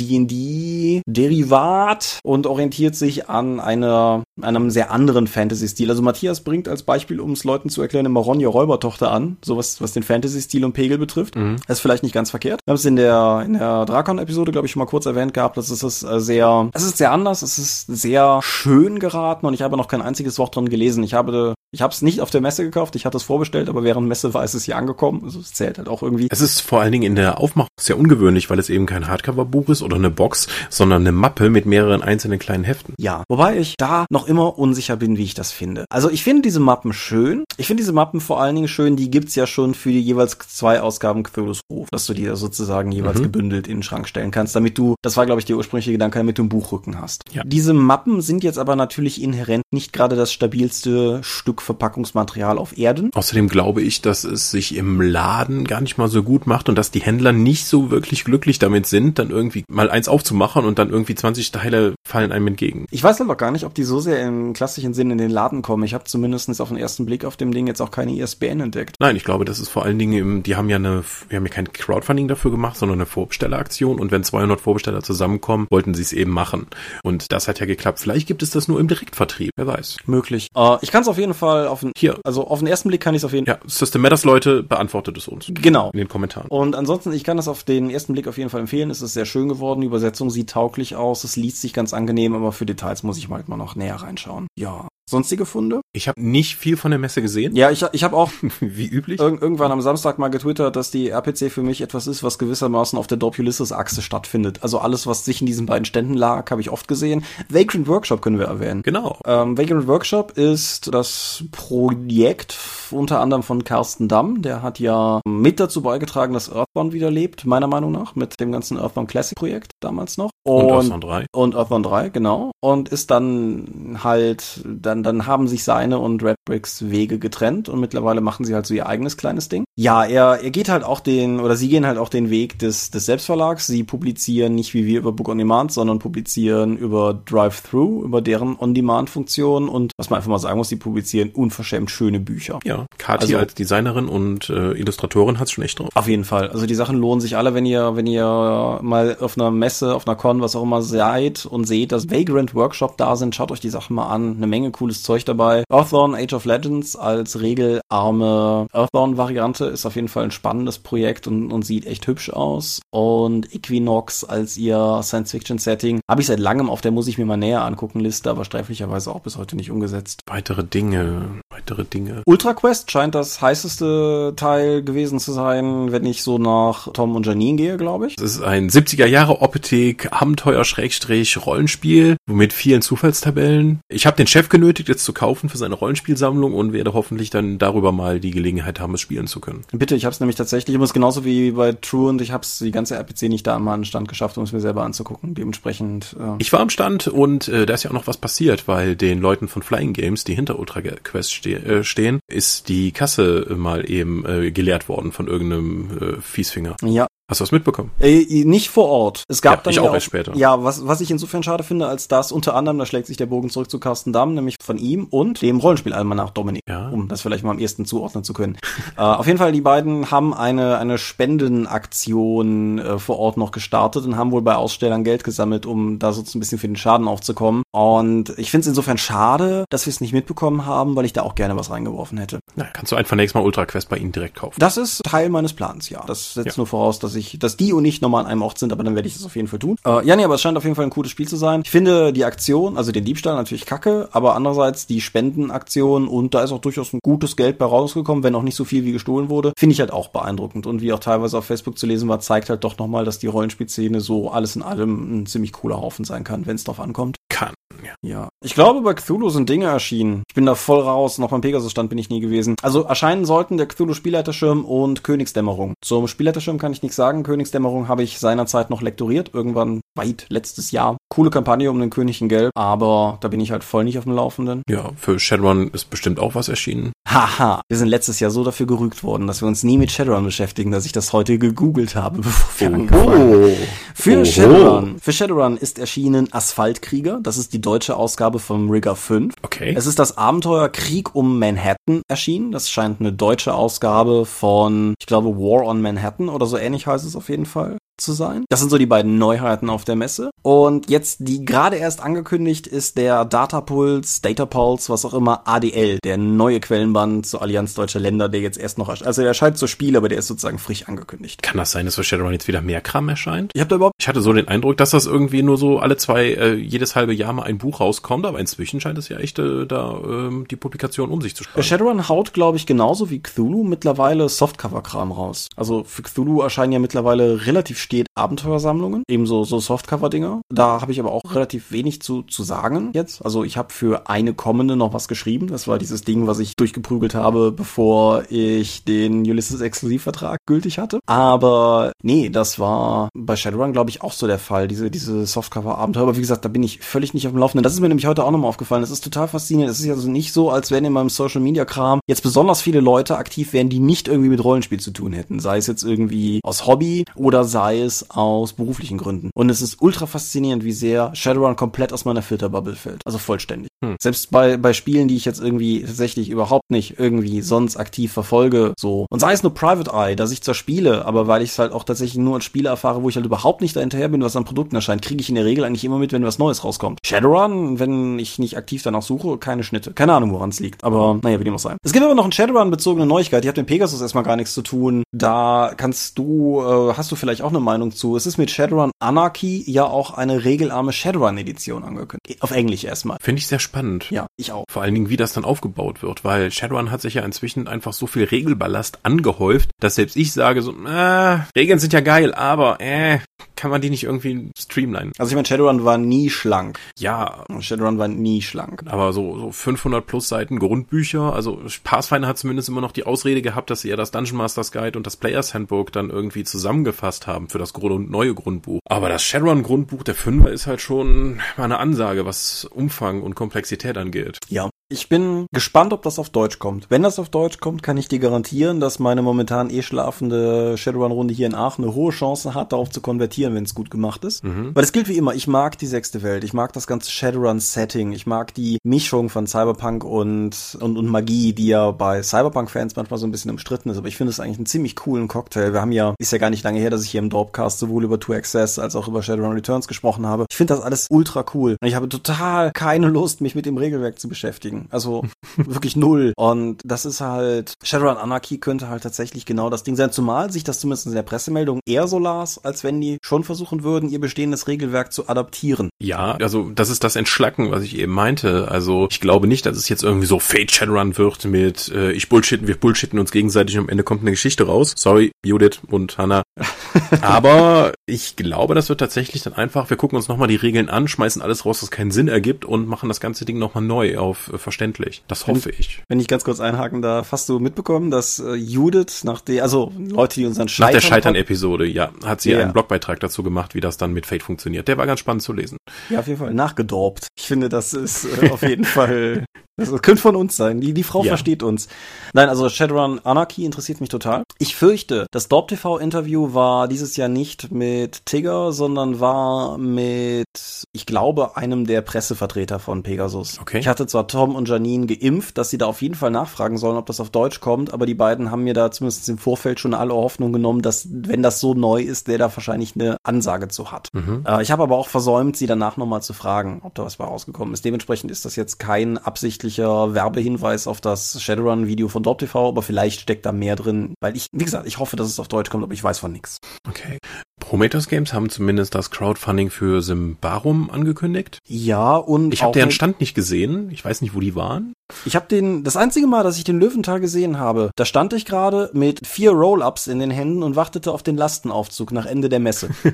D&D-Derivat und orientiert sich an einer, einem sehr anderen Fantasy-Stil. Also Matthias bringt als Beispiel, um es Leuten zu erklären, eine Ronja Räubertochter an, sowas, was den Fantasy-Stil und Pegel betrifft. Mhm. Das ist vielleicht nicht ganz verkehrt. Wir haben es in der, in der Drakon-Episode, glaube ich, schon mal kurz erwähnt gehabt. Das ist es äh, sehr, es ist sehr anders. Es ist sehr schön geraten und ich habe noch kein einziges Wort drin gelesen. Ich habe ich habe es nicht auf der Messe gekauft, ich hatte es vorbestellt, aber während Messe war es hier angekommen. Also es zählt halt auch irgendwie. Es ist vor allen Dingen in der Aufmachung sehr ungewöhnlich, weil es eben kein Hardcover-Buch ist oder eine Box, sondern eine Mappe mit mehreren einzelnen kleinen Heften. Ja, wobei ich da noch immer unsicher bin, wie ich das finde. Also ich finde diese Mappen schön. Ich finde diese Mappen vor allen Dingen schön, die gibt's ja schon für die jeweils zwei Ausgaben Cthulhu's Ruf, dass du die da sozusagen jeweils mhm. gebündelt in den Schrank stellen kannst, damit du, das war glaube ich der ursprüngliche Gedanke, damit du einen Buchrücken hast. Ja. Diese Mappen sind jetzt aber natürlich inhärent nicht gerade das stabilste Stück Verpackungsmaterial Material auf Erden. Außerdem glaube ich, dass es sich im Laden gar nicht mal so gut macht und dass die Händler nicht so wirklich glücklich damit sind, dann irgendwie mal eins aufzumachen und dann irgendwie 20 Teile fallen einem entgegen. Ich weiß aber gar nicht, ob die so sehr im klassischen Sinn in den Laden kommen. Ich habe zumindest auf den ersten Blick auf dem Ding jetzt auch keine ISBN entdeckt. Nein, ich glaube, das ist vor allen Dingen, im, die haben ja eine, wir haben ja kein Crowdfunding dafür gemacht, sondern eine Vorbestelleraktion und wenn 200 Vorbesteller zusammenkommen, wollten sie es eben machen. Und das hat ja geklappt. Vielleicht gibt es das nur im Direktvertrieb, wer weiß. Möglich. Uh, ich kann es auf jeden Fall Fall auf den, Hier. also auf den ersten Blick kann ich es auf jeden Fall. Ja, System Matters Leute, beantwortet es uns. Genau. In den Kommentaren. Und ansonsten, ich kann das auf den ersten Blick auf jeden Fall empfehlen. Es ist sehr schön geworden. Die Übersetzung sieht tauglich aus. Es liest sich ganz angenehm, aber für Details muss ich mal mal noch näher reinschauen. Ja. Sonstige Funde? Ich habe nicht viel von der Messe gesehen, Ja, ich, ich habe auch wie üblich. irg irgendwann am Samstag mal getwittert, dass die RPC für mich etwas ist, was gewissermaßen auf der Dope Ulysses-Achse stattfindet. Also alles, was sich in diesen beiden Ständen lag, habe ich oft gesehen. Vagrant Workshop können wir erwähnen. Genau. Ähm, Vagrant Workshop ist das Projekt unter anderem von Carsten Damm. Der hat ja mit dazu beigetragen, dass Earthbound wieder lebt, meiner Meinung nach, mit dem ganzen Earthbound Classic Projekt damals noch. Und, Earthbound 3. und Earthbound 3, genau. Und ist dann halt, dann, dann haben sich seine und Red Bricks Wege getrennt und mittlerweile machen sie halt so ihr eigenes kleines Ding. Ja, er, er geht halt auch den, oder sie gehen halt auch den Weg des, des Selbstverlags. Sie publizieren nicht wie wir über Book on Demand, sondern publizieren über Drive-Thru, über deren On-Demand-Funktion und was man einfach mal sagen muss, sie publizieren unverschämt schöne Bücher. Ja, Kati Also- als Designerin und äh, Illustratorin hat's schon echt drauf. Auf jeden Fall. Also die Sachen lohnen sich alle, wenn ihr, wenn ihr mal auf einer Messe, auf einer Con, was auch immer seid und seht, dass Vagrant Workshop da sind, schaut euch die Sachen mal an. Eine Menge cooles Zeug dabei. Earthbound Age of Legends als regelarme Earthbound-Variante ist auf jeden Fall ein spannendes Projekt und, und sieht echt hübsch aus. Und Equinox als ihr Science-Fiction-Setting habe ich seit langem auf der muss ich mir mal näher angucken Liste, aber sträflicherweise auch bis heute nicht umgesetzt. Weitere Dinge, weitere Dinge. Ultra Quest scheint das heißeste Teil gewesen zu sein, wenn ich so nach Tom und Janine gehe, glaube ich. Es ist ein 70er Jahre Optik Abenteuer Schrägstrich Rollenspiel mit vielen Zufallstabellen. Ich habe den Chef genötigt, es zu kaufen für seine Rollenspielsammlung und werde hoffentlich dann darüber mal die Gelegenheit haben, es spielen zu können. Bitte, ich habe es nämlich tatsächlich, ich muss genauso wie bei True und ich habe es die ganze RPC nicht da mal an den Stand geschafft, um es mir selber anzugucken. Dementsprechend, äh, Ich war am Stand und äh, da ist ja auch noch was passiert, weil den Leuten von Flying Games, die hinter Ultra Quest ste äh, stehen, ist die Kasse mal eben äh, geleert worden von irgendeinem äh, Fiesfinger. ja, Hast du was mitbekommen? Äh, nicht vor Ort. Es gab Ja, dann ich ja auch erst später. Ja, was, was ich insofern schade finde, als das unter anderem, da schlägt sich der Bogen zurück zu Carsten Damm, nämlich von ihm und dem Rollenspielalmanach Dominik, Ja. um das vielleicht mal am ersten zuordnen zu können. äh, auf jeden Fall, die beiden haben eine, eine Spendenaktion äh, vor Ort noch gestartet und haben wohl bei Ausstellern Geld gesammelt, um da so ein bisschen für den Schaden aufzukommen. Und ich finde es insofern schade, dass wir es nicht mitbekommen haben, weil ich da auch gerne was reingeworfen hätte. Na, kannst du einfach nächstes Mal Ultra Quest bei ihnen direkt kaufen. Das ist Teil meines Plans, ja. Das setzt Ja. nur voraus, dass ich, dass die und ich nochmal an einem Ort sind, aber dann werde ich das auf jeden Fall tun. Äh, ja, nee, aber es scheint auf jeden Fall ein cooles Spiel zu sein. Ich finde die Aktion, also den Diebstahl natürlich kacke, aber andererseits die Spendenaktion und da ist auch durchaus ein gutes Geld bei rausgekommen, wenn auch nicht so viel wie gestohlen wurde, finde ich halt auch beeindruckend. Und wie auch teilweise auf Facebook zu lesen war, zeigt halt doch nochmal, dass die Rollenspielszene so alles in allem ein ziemlich cooler Haufen sein kann, wenn es drauf ankommt. Kann. Ja. Ja. Ich glaube, bei Cthulhu sind Dinge erschienen. Ich bin da voll raus. Noch beim Pegasus-Stand bin ich nie gewesen. Also erscheinen sollten der Cthulhu-Spielleiterschirm und Königsdämmerung. Zum Spielleiterschirm kann ich nichts sagen. Königsdämmerung habe ich seinerzeit noch lektoriert. Irgendwann weit letztes Jahr. Coole Kampagne um den König in Gelb. Aber da bin ich halt voll nicht auf dem Laufenden. Ja, für Shadowrun ist bestimmt auch was erschienen. Haha. Wir sind letztes Jahr so dafür gerügt worden, dass wir uns nie mit Shadowrun beschäftigen, dass ich das heute gegoogelt habe, bevor wir angefangen haben. Für Oho. Shadowrun. Für Shadowrun ist erschienen Asphaltkrieger. Das ist die deutsche Ausgabe vom Rigger 5. Okay. Es ist das Abenteuer Krieg um Manhattan erschienen. Das scheint eine deutsche Ausgabe von, ich glaube, War on Manhattan oder so ähnlich heißt es auf jeden Fall zu sein. Das sind so die beiden Neuheiten auf der Messe. Und jetzt, die gerade erst angekündigt, ist der Datapulse, Datapulse, was auch immer, ADL, der neue Quellenband zur Allianz Deutscher Länder, der jetzt erst noch, ersch- also der erscheint zu Spiel, aber der ist sozusagen frisch angekündigt. Kann das sein, dass für Shadowrun jetzt wieder mehr Kram erscheint? Ich habe da überhaupt Ich hatte so den Eindruck, dass das irgendwie nur so alle zwei, äh, jedes halbe Jahr mal ein Buch rauskommt, aber inzwischen scheint es ja echt äh, da ähm, die Publikation um sich zu sprechen. Shadowrun haut, glaube ich, genauso wie Cthulhu mittlerweile Softcover-Kram raus. Also für Cthulhu erscheinen ja mittlerweile relativ steht Abenteuersammlungen, ebenso so Softcover-Dinger. Da habe ich aber auch relativ wenig zu, zu sagen jetzt. Also ich habe für eine kommende noch was geschrieben. Das war dieses Ding, was ich durchgeprügelt habe, bevor ich den Ulysses-Exklusivvertrag gültig hatte. Aber nee, das war bei Shadowrun, glaube ich, auch so der Fall, diese, diese Softcover-Abenteuer. Aber wie gesagt, da bin ich völlig nicht auf dem Laufenden. Das ist mir nämlich heute auch nochmal aufgefallen. Das ist total faszinierend. Es ist ja also nicht so, als wenn in meinem Social-Media-Kram jetzt besonders viele Leute aktiv wären, die nicht irgendwie mit Rollenspiel zu tun hätten. Sei es jetzt irgendwie aus Hobby oder sei es aus beruflichen Gründen. Und es ist ultra faszinierend, wie sehr Shadowrun komplett aus meiner Filterbubble fällt. Also vollständig. Hm. Selbst bei, bei Spielen, die ich jetzt irgendwie tatsächlich überhaupt nicht irgendwie sonst aktiv verfolge, so. Und sei es nur Private Eye, dass ich zwar spiele, aber weil ich es halt auch tatsächlich nur als Spieler erfahre, wo ich halt überhaupt nicht dahinterher bin, was an Produkten erscheint, kriege ich in der Regel eigentlich immer mit, wenn was Neues rauskommt. Shadowrun, wenn ich nicht aktiv danach suche, keine Schnitte. Keine Ahnung, woran es liegt. Aber naja, wie dem auch sein. Es gibt aber noch eine Shadowrun-bezogene Neuigkeit, die hat mit Pegasus erstmal gar nichts zu tun. Da kannst du, äh, hast du vielleicht auch eine Meinung zu. Es ist mit Shadowrun Anarchy ja auch eine regelarme Shadowrun-Edition angekündigt. Auf Englisch erstmal. Finde ich sehr spannend. Ja, ich auch. Vor allen Dingen, wie das dann aufgebaut wird, weil Shadowrun hat sich ja inzwischen einfach so viel Regelballast angehäuft, dass selbst ich sage so, äh, Regeln sind ja geil, aber äh, kann man die nicht irgendwie streamline? Also ich meine, Shadowrun war nie schlank. Ja. Shadowrun war nie schlank. Aber so, so 500 plus Seiten Grundbücher, also Pathfinder hat zumindest immer noch die Ausrede gehabt, dass sie ja das Dungeon Masters Guide und das Players Handbook dann irgendwie zusammengefasst haben für das Grund neue Grundbuch. Aber das Shadowrun Grundbuch der Fünfer ist halt schon mal eine Ansage, was Umfang und Komplexität angeht. Ja, ich bin gespannt, ob das auf Deutsch kommt. Wenn das auf Deutsch kommt, kann ich dir garantieren, dass meine momentan eh schlafende Shadowrun-Runde hier in Aachen eine hohe Chance hat, darauf zu konvertieren, wenn es gut gemacht ist. Mhm. Weil es gilt wie immer, ich mag die sechste Welt, ich mag das ganze Shadowrun-Setting, ich mag die Mischung von Cyberpunk und, und, und Magie, die ja bei Cyberpunk-Fans manchmal so ein bisschen umstritten ist. Aber ich finde es eigentlich einen ziemlich coolen Cocktail. Wir haben ja, ist ja gar nicht lange her, dass ich hier im Dorpcast sowohl über Two Access als auch über Shadowrun Returns gesprochen habe. Ich finde das alles ultra cool. Und ich habe total keine Lust, mich mit dem Regelwerk zu beschäftigen. Also wirklich null. Und das ist halt, Shadowrun Anarchy könnte halt tatsächlich genau das Ding sein. Zumal sich das zumindest in der Pressemeldung eher so las, als wenn die schon versuchen würden, ihr bestehendes Regelwerk zu adaptieren. Ja, also das ist das Entschlacken, was ich eben meinte. Also ich glaube nicht, dass es jetzt irgendwie so Fate Shadowrun wird mit äh, ich bullshitten, wir bullshitten uns gegenseitig und am Ende kommt eine Geschichte raus. Sorry, Judith und Hannah. Aber ich glaube, das wird tatsächlich dann einfach, wir gucken uns nochmal die Regeln an, schmeißen alles raus, was keinen Sinn ergibt und machen das ganze Ding nochmal neu auf äh, verständlich. Das hoffe wenn, ich. Wenn ich ganz kurz einhaken darf, hast du mitbekommen, dass äh, Judith nach der, also Leute, die unseren Scheitern... Nach der Scheitern-Episode, ja, hat sie ja. einen Blogbeitrag dazu gemacht, wie das dann mit Fate funktioniert. Der war ganz spannend zu lesen. Ja, auf jeden Fall. Nachgedorbt. Ich finde, das ist äh, auf jeden Fall das könnte von uns sein. Die, die Frau ja. versteht uns. Nein, also Shadowrun Anarchy interessiert mich total. Ich fürchte, das Dorp TV Interview war dieses Jahr nicht mit Tigger, sondern war mit, ich glaube, einem der Pressevertreter von Pegasus. Okay. Ich hatte zwar Tom und Janine geimpft, dass sie da auf jeden Fall nachfragen sollen, ob das auf Deutsch kommt, aber die beiden haben mir da zumindest im Vorfeld schon alle Hoffnung genommen, dass, wenn das so neu ist, der da wahrscheinlich eine Ansage zu hat. Mhm. Äh, ich habe aber auch versäumt, sie danach nochmal zu fragen, ob da was bei rausgekommen ist. Dementsprechend ist das jetzt kein absichtlich offensichtlicher Werbehinweis auf das Shadowrun-Video von DorpTV, aber vielleicht steckt da mehr drin, weil ich, wie gesagt, ich hoffe, dass es auf Deutsch kommt, aber ich weiß von nichts. Okay. Prometheus Games haben zumindest das Crowdfunding für Symbarum angekündigt. Ja, und ich habe deren Stand nicht gesehen. Ich weiß nicht, wo die waren. Ich habe den das einzige Mal, dass ich den Löwenthal gesehen habe, da stand ich gerade mit vier Roll-ups in den Händen und wartete auf den Lastenaufzug nach Ende der Messe.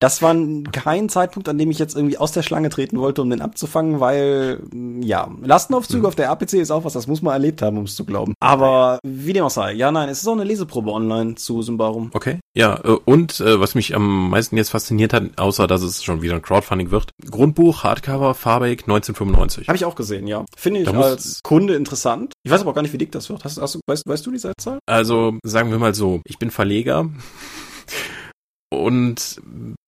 das war kein Zeitpunkt, an dem ich jetzt irgendwie aus der Schlange treten wollte, um den abzufangen, weil ja, Lastenaufzug mhm. auf der RPC ist auch was, das muss man erlebt haben, um es zu glauben. Aber wie dem auch sei, ja, nein, es ist auch eine Leseprobe online zu Symbarum. Okay. Ja, äh, und äh, was mich am meisten jetzt fasziniert hat, außer dass es schon wieder ein Crowdfunding wird, Grundbuch, Hardcover, Farbig 1995. Habe ich auch gesehen, ja. Finde ich als Kunde interessant. Ich weiß aber auch gar nicht, wie dick das wird. Hast, hast weißt, weißt du die Seitzahl? Also, sagen wir mal so, ich bin Verleger und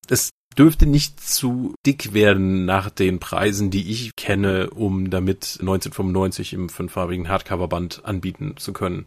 es dürfte nicht zu dick werden nach den Preisen, die ich kenne, um damit 1995 im fünffarbigen Hardcover-Band anbieten zu können.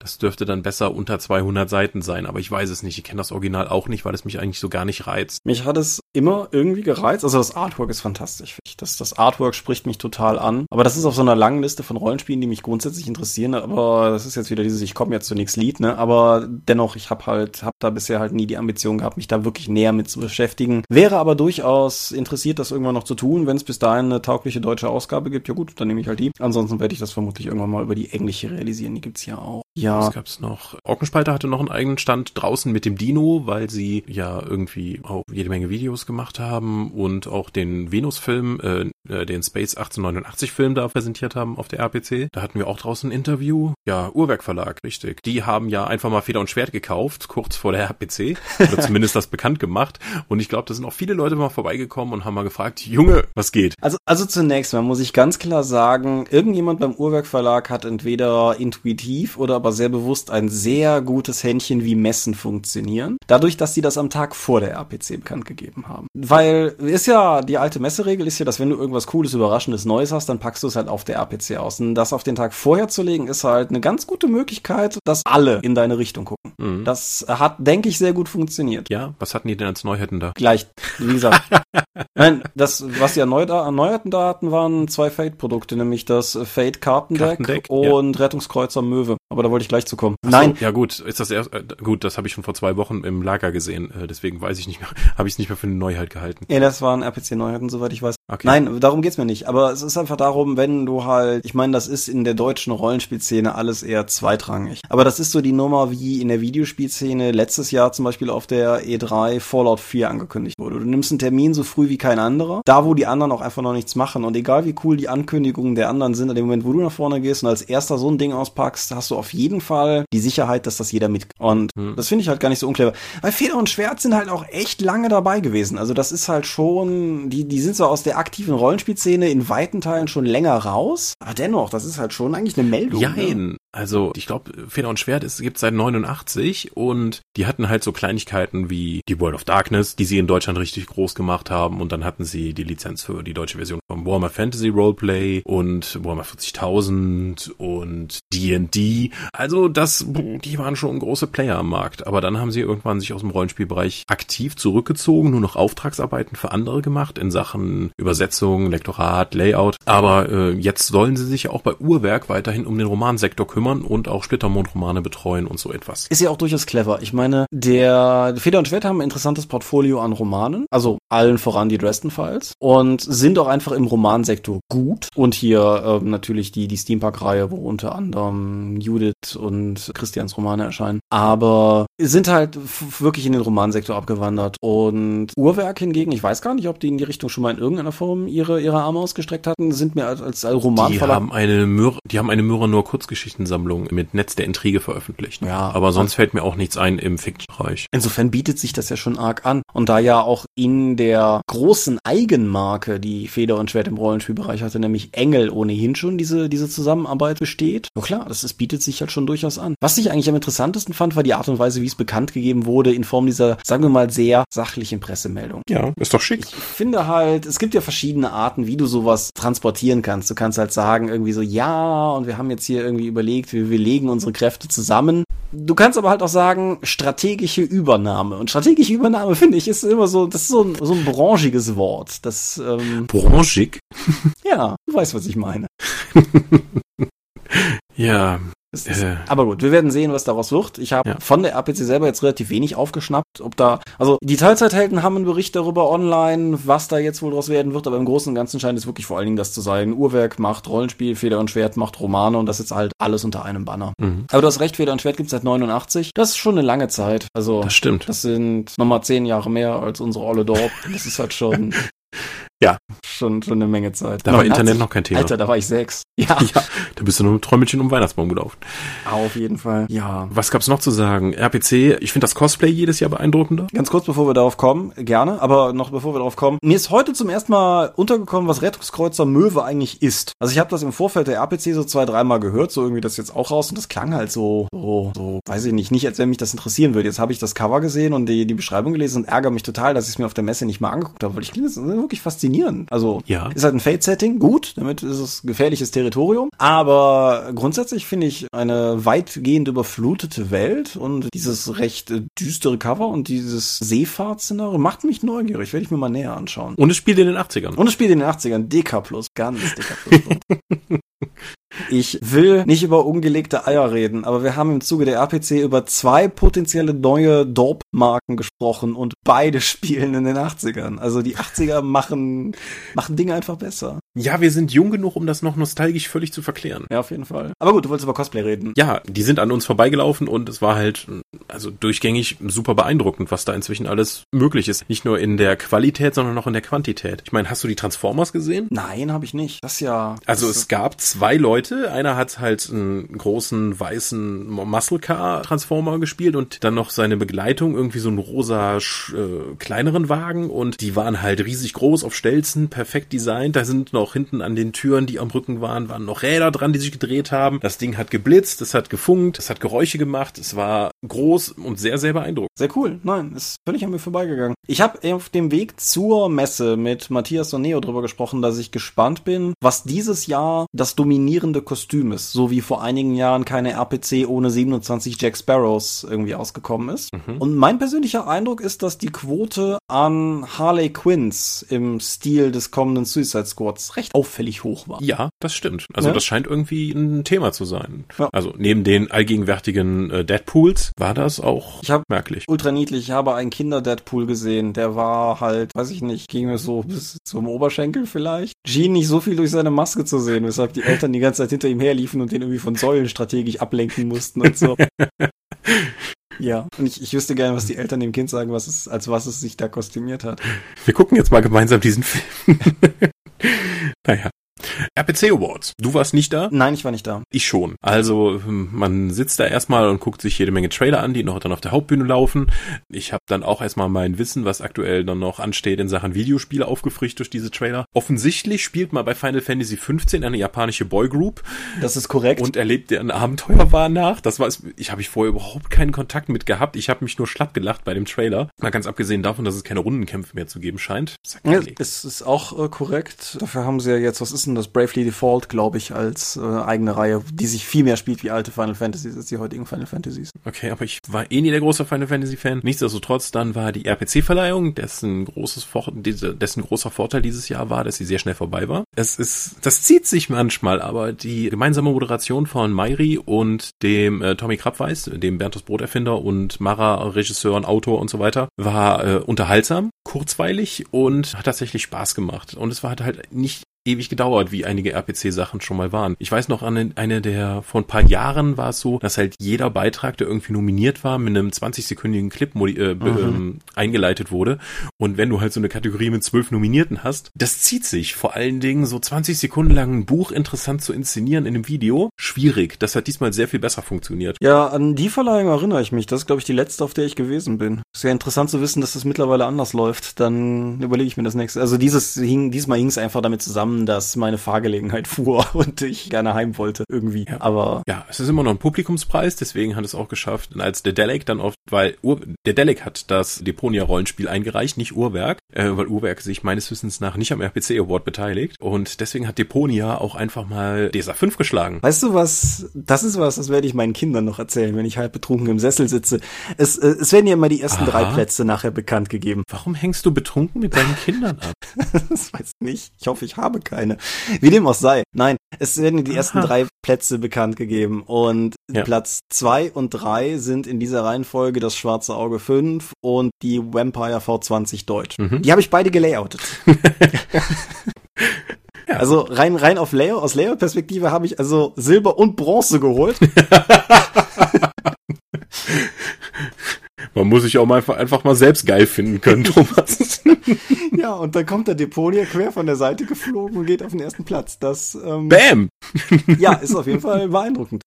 Das dürfte dann besser unter 200 Seiten sein, aber ich weiß es nicht. Ich kenne das Original auch nicht, weil es mich eigentlich so gar nicht reizt. Mich hat es immer irgendwie gereizt. Also das Artwork ist fantastisch. Das, das Artwork spricht mich total an. Aber das ist auf so einer langen Liste von Rollenspielen, die mich grundsätzlich interessieren. Aber das ist jetzt wieder dieses, ich komme jetzt zu nichts Lied, ne? Aber dennoch, ich habe halt, habe da bisher halt nie die Ambition gehabt, mich da wirklich näher mit zu beschäftigen. Wäre aber durchaus interessiert, das irgendwann noch zu tun. Wenn es bis dahin eine taugliche deutsche Ausgabe gibt, ja gut, dann nehme ich halt die. Ansonsten werde ich das vermutlich irgendwann mal über die englische realisieren. Die gibt's ja auch. Ja. Was gab's noch? Orkenspalter hatte noch einen eigenen Stand draußen mit dem Dino, weil sie ja irgendwie auch jede Menge Videos gemacht haben und auch den Venus-Film, äh, äh den Space 1889-Film da präsentiert haben auf der RPC. Da hatten wir auch draußen ein Interview. Ja, Uhrwerk Verlag, richtig. Die haben ja einfach mal Feder und Schwert gekauft, kurz vor der RPC. Oder zumindest das bekannt gemacht. Und ich glaube, da sind auch viele Leute mal vorbeigekommen und haben mal gefragt, Junge, was geht? Also, also zunächst mal muss ich ganz klar sagen, irgendjemand beim Uhrwerk Verlag hat entweder intuitiv oder aber sehr bewusst ein sehr gutes Händchen, wie Messen funktionieren. Dadurch, dass sie das am Tag vor der RPC bekannt gegeben haben. Weil ist ja, die alte Messeregel ist ja, dass wenn du irgendwas Cooles, Überraschendes, Neues hast, dann packst du es halt auf der RPC aus. Und das auf den Tag vorher zu legen, ist halt eine ganz gute Möglichkeit, dass alle in deine Richtung gucken. Mhm. Das hat, denke ich, sehr gut funktioniert. Ja, was hatten die denn als Neuheiten da? Gleich, wie gesagt. Nein, das, was die erneuert, erneuerten da hatten, waren zwei Fate-Produkte, nämlich das Fate Kartendeck, Kartendeck und ja. Rettungskreuzer Möwe. Aber da wollte ich gleich zu kommen. So, Nein. Ja gut, ist das erst, äh, gut, das habe ich schon vor zwei Wochen im Lager gesehen, äh, deswegen weiß ich nicht mehr, habe ich es nicht mehr für eine Neuheit gehalten. Ja, das waren RPC-Neuheiten, soweit ich weiß. Okay. Nein, darum geht's mir nicht. Aber es ist einfach darum, wenn du halt, ich meine, das ist in der deutschen Rollenspielszene alles eher zweitrangig. Aber das ist so die Nummer, wie in der Videospielszene letztes Jahr zum Beispiel auf der E3 Fallout 4 angekündigt wurde. Du nimmst einen Termin so früh wie kein anderer, da wo die anderen auch einfach noch nichts machen. Und egal wie cool die Ankündigungen der anderen sind, in dem Moment, wo du nach vorne gehst und als erster so ein Ding auspackst, hast du auf jeden Fall die Sicherheit, dass das jeder mit. Und hm. das finde ich halt gar nicht so unclever. Weil Feder und Schwert sind halt auch echt lange dabei gewesen. Also das ist halt schon, die, die sind so aus der aktiven Rollenspielszene in weiten Teilen schon länger raus. Aber dennoch, das ist halt schon eigentlich eine Meldung. Jein. Ne? Also ich glaube, Feder und Schwert es gibt seit 89 und die hatten halt so Kleinigkeiten wie die World of Darkness, die sie in Deutschland richtig groß gemacht haben und dann hatten sie die Lizenz für die deutsche Version von Warhammer Fantasy Roleplay und Warhammer 40.000 und D&D. Also das, die waren schon große Player am Markt, aber dann haben sie irgendwann sich aus dem Rollenspielbereich aktiv zurückgezogen, nur noch Auftragsarbeiten für andere gemacht in Sachen Übersetzung, Lektorat, Layout. Aber äh, jetzt sollen sie sich auch bei Uhrwerk weiterhin um den Romansektor kümmern kümmern und auch Splittermond-Romane betreuen und so etwas. Ist ja auch durchaus clever. Ich meine, der Feder und Schwert haben ein interessantes Portfolio an Romanen, also allen voran die Dresden Files und sind auch einfach im Romansektor gut. Und hier ähm, natürlich die, die Steampunk-Reihe, wo unter anderem Judith und Christians Romane erscheinen. Aber sind halt wirklich in den Romansektor abgewandert. Und Uhrwerk hingegen, ich weiß gar nicht, ob die in die Richtung schon mal in irgendeiner Form ihre, ihre Arme ausgestreckt hatten, sind mir als, als Romanverlag. Die haben eine Myr die haben eine Myra nur Kurzgeschichten Sammlung mit Netz der Intrige veröffentlicht. Ja. Aber sonst fällt mir auch nichts ein im Fiction-Bereich. Insofern bietet sich das ja schon arg an. Und da ja auch in der großen Eigenmarke, die Feder und Schwert im Rollenspielbereich hatte, nämlich Engel ohnehin schon diese, diese Zusammenarbeit besteht. Ja klar, das, das bietet sich halt schon durchaus an. Was ich eigentlich am interessantesten fand, war die Art und Weise, wie es bekannt gegeben wurde, in Form dieser, sagen wir mal, sehr sachlichen Pressemeldung. Ja, ist doch schick. Ich finde halt, es gibt ja verschiedene Arten, wie du sowas transportieren kannst. Du kannst halt sagen, irgendwie so, ja, und wir haben jetzt hier irgendwie überlegt, überlegt, wir, wir legen unsere Kräfte zusammen. Du kannst aber halt auch sagen, strategische Übernahme. Und strategische Übernahme, finde ich, ist immer so, das ist so ein, so ein branchiges Wort. Das, ähm, Branchig? ja, du weißt, was ich meine. ja, ist, äh. Aber gut, wir werden sehen, was daraus wird. Ich habe ja. von der RPC selber jetzt relativ wenig aufgeschnappt, ob da, also die Teilzeithelden haben einen Bericht darüber online, was da jetzt wohl draus werden wird, aber im Großen und Ganzen scheint es wirklich vor allen Dingen das zu sein. Uhrwerk macht Rollenspiel, Feder und Schwert macht Romane und das ist jetzt halt alles unter einem Banner. Mhm. Aber du hast recht, Feder und Schwert gibt es seit 89. Das ist schon eine lange Zeit. Also, das stimmt. Das sind nochmal zehn Jahre mehr als unsere Olle Dorp. Das ist halt schon Ja. Schon, schon eine Menge Zeit. Da war Internet noch kein Thema. Alter, da war ich sechs. Ja. ja. Da bist du nur mit Träumelchen um Weihnachtsbaum gelaufen. Auf jeden Fall. Ja. Was gab's noch zu sagen? RPC, ich finde das Cosplay jedes Jahr beeindruckender. Ganz kurz, bevor wir darauf kommen, gerne, aber noch bevor wir darauf kommen. Mir ist heute zum ersten Mal untergekommen, was Rettungskreuzer Möwe eigentlich ist. Also ich habe das im Vorfeld der RPC so zwei, dreimal gehört, so irgendwie das jetzt auch raus und das klang halt so, so, so, weiß ich nicht, nicht als wenn mich das interessieren würde. Jetzt habe ich das Cover gesehen und die, die Beschreibung gelesen und ärgere mich total, dass ich es mir auf der Messe nicht mal angeguckt habe, weil ich finde das wirklich faszinierend. Also ja. ist halt ein Fate-Setting, gut, damit ist es gefährliches Territorium. Aber grundsätzlich finde ich eine weitgehend überflutete Welt und dieses recht düstere Cover und dieses Seefahrtszenario macht mich neugierig. Werde ich mir mal näher anschauen. Und es spielt in den 80ern. Und es spielt in den 80ern. DK Plus, ganz DK Plus. Ich will nicht über ungelegte Eier reden, aber wir haben im Zuge der RPC über zwei potenzielle neue Dorp-Marken gesprochen und beide spielen in den 80ern. Also die 80er machen, machen Dinge einfach besser. Ja, wir sind jung genug, um das noch nostalgisch völlig zu verklären. Ja, auf jeden Fall. Aber gut, du wolltest über Cosplay reden. Ja, die sind an uns vorbeigelaufen und es war halt, also durchgängig super beeindruckend, was da inzwischen alles möglich ist. Nicht nur in der Qualität, sondern auch in der Quantität. Ich meine, hast du die Transformers gesehen? Nein, habe ich nicht. Das ist ja. Also es gab zwei Leute, Leute. Einer hat halt einen großen weißen Muscle Car Transformer gespielt und dann noch seine Begleitung, irgendwie so einen rosa äh, kleineren Wagen und die waren halt riesig groß auf Stelzen, perfekt designt. Da sind noch hinten an den Türen, die am Rücken waren, waren noch Räder dran, die sich gedreht haben. Das Ding hat geblitzt, es hat gefunkt, es hat Geräusche gemacht, es war groß und sehr, sehr beeindruckend. Sehr cool. Nein, ist völlig an mir vorbeigegangen. Ich habe auf dem Weg zur Messe mit Matthias und Neo drüber gesprochen, dass ich gespannt bin, was dieses Jahr das dominierende Kostüm ist. So wie vor einigen Jahren keine RPC ohne 27 Jack Sparrows irgendwie ausgekommen ist. Mhm. Und mein persönlicher Eindruck ist, dass die Quote an Harley Quinns im Stil des kommenden Suicide Squads recht auffällig hoch war. Ja, das stimmt. Also ja? das scheint irgendwie ein Thema zu sein. Ja. Also neben den allgegenwärtigen äh, Deadpools war das auch ich hab merklich. Ultra niedlich. Ich habe einen Kinder-Deadpool gesehen. Der war halt, weiß ich nicht, ging mir so bis zum Oberschenkel vielleicht. Jean nicht so viel durch seine Maske zu sehen, weshalb die Eltern die ganze Zeit hinter ihm herliefen und den irgendwie von Säulen strategisch ablenken mussten und so. Ja, und ich, ich wüsste gerne, was die Eltern dem Kind sagen, was es, als was es sich da kostümiert hat. Wir gucken jetzt mal gemeinsam diesen Film. naja. RPC Awards. Du warst nicht da? Nein, ich war nicht da. Ich schon. Also hm, man sitzt da erstmal und guckt sich jede Menge Trailer an, die noch dann auf der Hauptbühne laufen. Ich habe dann auch erstmal mein Wissen, was aktuell dann noch ansteht in Sachen Videospiele aufgefrischt durch diese Trailer. Offensichtlich spielt man bei Final Fantasy 15 eine japanische Boygroup. Das ist korrekt. Und erlebt deren Abenteuerwahn nach. Das war es. Ich habe ich vorher überhaupt keinen Kontakt mit gehabt. Ich habe mich nur schlapp gelacht bei dem Trailer. Mal ganz abgesehen davon, dass es keine Rundenkämpfe mehr zu geben scheint. Ja, es ist auch äh, korrekt. Dafür haben sie ja jetzt, was ist denn das? Bravely Default, glaube ich, als äh, eigene Reihe, die sich viel mehr spielt wie alte Final Fantasies als die heutigen Final Fantasies. Okay, aber ich war eh nie der große Final Fantasy Fan. Nichtsdestotrotz, dann war die RPC-Verleihung, dessen großes Vor dessen großer Vorteil dieses Jahr war, dass sie sehr schnell vorbei war. Es ist, das zieht sich manchmal, aber die gemeinsame Moderation von Mairi und dem äh, Tommy Krabweis, dem Berntos Broterfinder und Mara Regisseur und Autor und so weiter, war äh, unterhaltsam, kurzweilig und hat tatsächlich Spaß gemacht. Und es war halt nicht ewig gedauert, wie einige RPC-Sachen schon mal waren. Ich weiß noch, an eine der, vor ein paar Jahren war es so, dass halt jeder Beitrag, der irgendwie nominiert war, mit einem 20-sekündigen Clip äh, mhm. ähm, eingeleitet wurde. Und wenn du halt so eine Kategorie mit zwölf Nominierten hast, das zieht sich. Vor allen Dingen so 20 Sekunden lang ein Buch interessant zu inszenieren in einem Video. Schwierig. Das hat diesmal sehr viel besser funktioniert. Ja, an die Verleihung erinnere ich mich. Das ist, glaube ich, die letzte, auf der ich gewesen bin. Sehr interessant zu wissen, dass das mittlerweile anders läuft. Dann überlege ich mir das nächste. Also dieses hing, diesmal hing es einfach damit zusammen, zusammen, dass meine Fahrgelegenheit fuhr und ich gerne heim wollte irgendwie. Ja. Aber ja, es ist immer noch ein Publikumspreis, deswegen hat es auch geschafft. Und als der Delic dann oft, weil Ur, der Delic hat das Deponia-Rollenspiel eingereicht, nicht Uhrwerk, äh, weil Uhrwerk sich meines Wissens nach nicht am RPC Award beteiligt. Und deswegen hat Deponia auch einfach mal DSA 5 geschlagen. Weißt du was? Das ist was, das werde ich meinen Kindern noch erzählen, wenn ich halb betrunken im Sessel sitze. Es, äh, es werden ja immer die ersten Aha. drei Plätze nachher bekannt gegeben. Warum hängst du betrunken mit deinen Kindern ab? das weiß ich nicht. Ich hoffe, ich habe keine. Wie dem auch sei. Nein, es werden die ersten Aha. drei Plätze bekannt gegeben und ja. Platz zwei und drei sind in dieser Reihenfolge das Schwarze Auge 5 und die Vampire V20 Deutsch. Mhm. Die habe ich beide gelayoutet. Ja. Also rein rein auf Layout aus Layout Perspektive habe ich also Silber und Bronze geholt. Man muss sich auch mal einfach, mal selbst geil finden können, Thomas. ja, und dann kommt der Deponia quer von der Seite geflogen und geht auf den ersten Platz. Das ähm, Bam! ja, ist auf jeden Fall beeindruckend.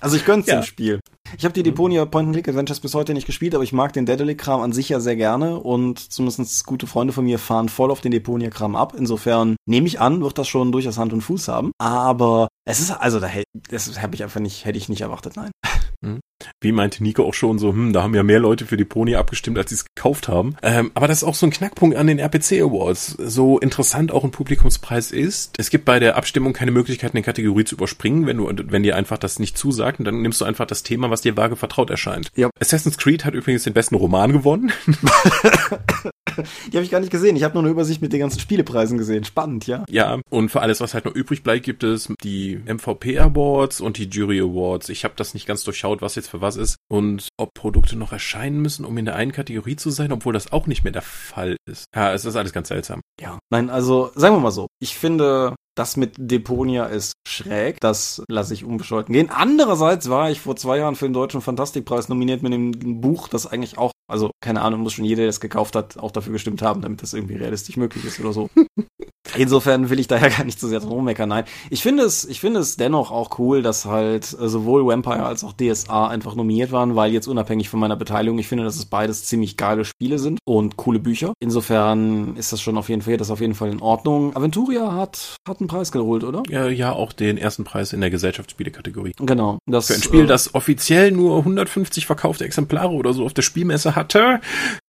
Also ich gönn's ja. dem Spiel. Ich habe die Deponia Point-and-Click Adventures bis heute nicht gespielt, aber ich mag den Daedalic-Kram an sich ja sehr gerne und zumindest gute Freunde von mir fahren voll auf den Deponia-Kram ab. Insofern nehme ich an, wird das schon durchaus Hand und Fuß haben. Aber es ist, also da das habe ich einfach nicht, hätte ich nicht erwartet, nein. Mhm. Wie meinte Nico auch schon so, hm, da haben ja mehr Leute für die Pony abgestimmt, als sie es gekauft haben. Ähm, aber das ist auch so ein Knackpunkt an den RPC Awards. So interessant auch ein Publikumspreis ist, es gibt bei der Abstimmung keine Möglichkeit, eine Kategorie zu überspringen, wenn du, wenn dir einfach das nicht zusagt, und dann nimmst du einfach das Thema, was dir vage vertraut erscheint. Ja. Assassin's Creed hat übrigens den besten Roman gewonnen. Die habe ich gar nicht gesehen. Ich habe nur eine Übersicht mit den ganzen Spielepreisen gesehen. Spannend, ja. Ja, und für alles, was halt noch übrig bleibt, gibt es die MVP Awards und die Jury Awards. Ich habe das nicht ganz durchschaut, was jetzt für was ist und ob Produkte noch erscheinen müssen, um in der einen Kategorie zu sein, obwohl das auch nicht mehr der Fall ist. Ja, es ist alles ganz seltsam. Ja. Nein, also sagen wir mal so. Ich finde, das mit Deponia ist schräg. Das lasse ich unbescholten gehen. Andererseits war ich vor zwei Jahren für den Deutschen Fantastikpreis nominiert mit einem Buch, das eigentlich auch, also keine Ahnung, muss schon jeder, der es gekauft hat, auch dafür gestimmt haben, damit das irgendwie realistisch möglich ist oder so. Insofern will ich daher gar nicht so sehr drum rummeckern. Nein, ich finde es, ich finde es dennoch auch cool, dass halt äh, sowohl Vampire als auch DSA einfach nominiert waren, weil jetzt unabhängig von meiner Beteiligung, ich finde, dass es beides ziemlich geile Spiele sind und coole Bücher. Insofern ist das schon auf jeden Fall, das auf jeden Fall in Ordnung. Aventuria hat, hat einen Preis geholt, oder? Ja, ja, auch den ersten Preis in der Gesellschaftsspiele-Kategorie. Genau. Das, Für ein Spiel, äh, das offiziell nur 150 verkaufte Exemplare oder so auf der Spielmesse hatte,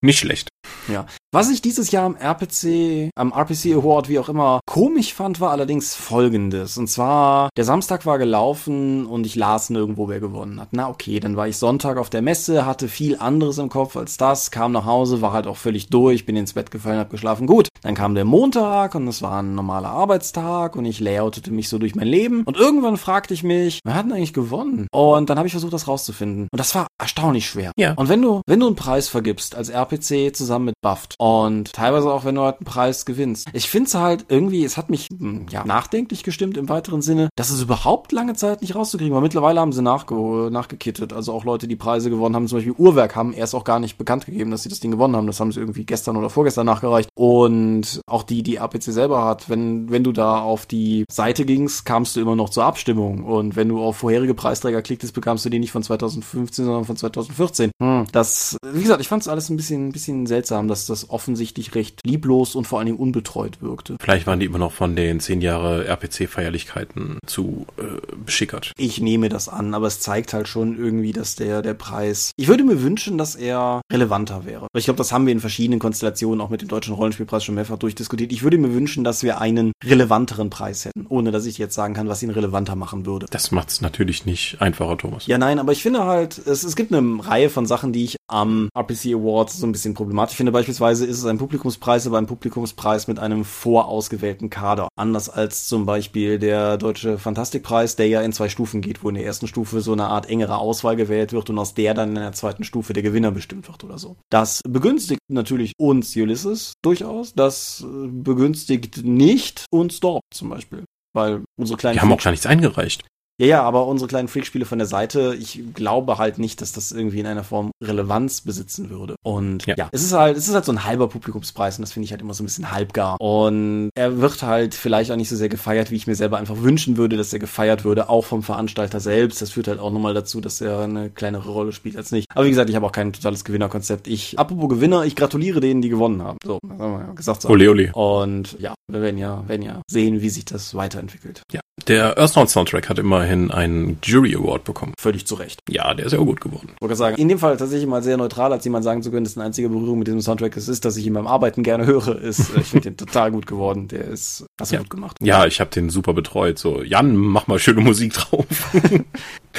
nicht schlecht. Ja. Was ich dieses Jahr am RPC, am RPC Award, wie auch immer, komisch fand, war allerdings folgendes. Und zwar, der Samstag war gelaufen und ich las nirgendwo, wer gewonnen hat. Na okay, dann war ich Sonntag auf der Messe, hatte viel anderes im Kopf als das, kam nach Hause, war halt auch völlig durch, bin ins Bett gefallen, hab geschlafen. Gut, dann kam der Montag und es war ein normaler Arbeitstag und ich layoutete mich so durch mein Leben. Und irgendwann fragte ich mich, wer hat denn eigentlich gewonnen? Und dann habe ich versucht, das rauszufinden. Und das war erstaunlich schwer. Ja. Und wenn du, wenn du einen Preis vergibst als RPC zusammen mit Buffed und teilweise auch, wenn du halt einen Preis gewinnst. Ich finde es halt irgendwie, es hat mich hm, ja nachdenklich gestimmt im weiteren Sinne, dass es überhaupt lange Zeit nicht rauszukriegen war. Mittlerweile haben sie nachge nachgekittet. Also auch Leute, die Preise gewonnen haben, zum Beispiel Uhrwerk, haben erst auch gar nicht bekannt gegeben, dass sie das Ding gewonnen haben. Das haben sie irgendwie gestern oder vorgestern nachgereicht. Und auch die, die APC selber hat, wenn, wenn du da auf die Seite gingst, kamst du immer noch zur Abstimmung. Und wenn du auf vorherige Preisträger klicktest, bekamst du die nicht von 2015, sondern von 2014. Hm. Das, wie gesagt, ich fand es alles ein bisschen, ein bisschen seltsam, dass das offensichtlich recht lieblos und vor allen Dingen unbetreut wirkte. Vielleicht waren die immer noch von den zehn Jahre RPC-Feierlichkeiten zu äh, beschickert. Ich nehme das an, aber es zeigt halt schon irgendwie, dass der, der Preis. Ich würde mir wünschen, dass er relevanter wäre. Ich glaube, das haben wir in verschiedenen Konstellationen auch mit dem Deutschen Rollenspielpreis schon mehrfach durchdiskutiert. Ich würde mir wünschen, dass wir einen relevanteren Preis hätten, ohne dass ich jetzt sagen kann, was ihn relevanter machen würde. Das macht es natürlich nicht einfacher, Thomas. Ja, nein, aber ich finde halt, es, es gibt eine Reihe von Sachen, die ich am RPC Awards so ein bisschen problematisch finde. Beispielsweise ist es ein Publikumspreis, aber ein Publikumspreis mit einem vorausgewählten Kader. Anders als zum Beispiel der Deutsche Fantastikpreis, der ja in zwei Stufen geht, wo in der ersten Stufe so eine Art engere Auswahl gewählt wird und aus der dann in der zweiten Stufe der Gewinner bestimmt wird oder so. Das begünstigt natürlich uns Ulysses durchaus. Das begünstigt nicht uns Dorp zum Beispiel. Weil unsere kleinen. Wir haben auch gar nichts eingereicht. Ja, ja, aber unsere kleinen Freakspiele von der Seite, ich glaube halt nicht, dass das irgendwie in einer Form Relevanz besitzen würde. Und ja, ja es ist halt, es ist halt so ein halber Publikumspreis und das finde ich halt immer so ein bisschen halbgar. Und er wird halt vielleicht auch nicht so sehr gefeiert, wie ich mir selber einfach wünschen würde, dass er gefeiert würde, auch vom Veranstalter selbst. Das führt halt auch nochmal dazu, dass er eine kleinere Rolle spielt als nicht. Aber wie gesagt, ich habe auch kein totales Gewinnerkonzept. Ich, apropos Gewinner, ich gratuliere denen, die gewonnen haben. So, das haben wir ja gesagt. So. Ole, ole. Und ja, wir werden ja, werden ja sehen, wie sich das weiterentwickelt. Ja, der Earthbound Soundtrack hat immerhin einen Jury Award bekommen. Völlig zu Recht. Ja, der ist ja auch gut geworden. Ich wollte sagen, in dem Fall tatsächlich mal sehr neutral, als jemand sagen zu können, dass eine einzige Berührung mit diesem Soundtrack ist, ist, dass ich ihn beim Arbeiten gerne höre, ist, ich finde den total gut geworden. Der ist, hast du ja. gut gemacht. Ja, ich habe den super betreut. So, Jan, mach mal schöne Musik drauf.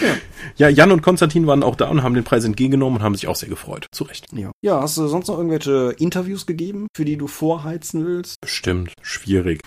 ja. ja, Jan und Konstantin waren auch da und haben den Preis entgegengenommen und haben sich auch sehr gefreut. Zu Recht. Ja. Ja, hast du sonst noch irgendwelche Interviews gegeben, für die du vorheizen willst? Bestimmt. Schwierig.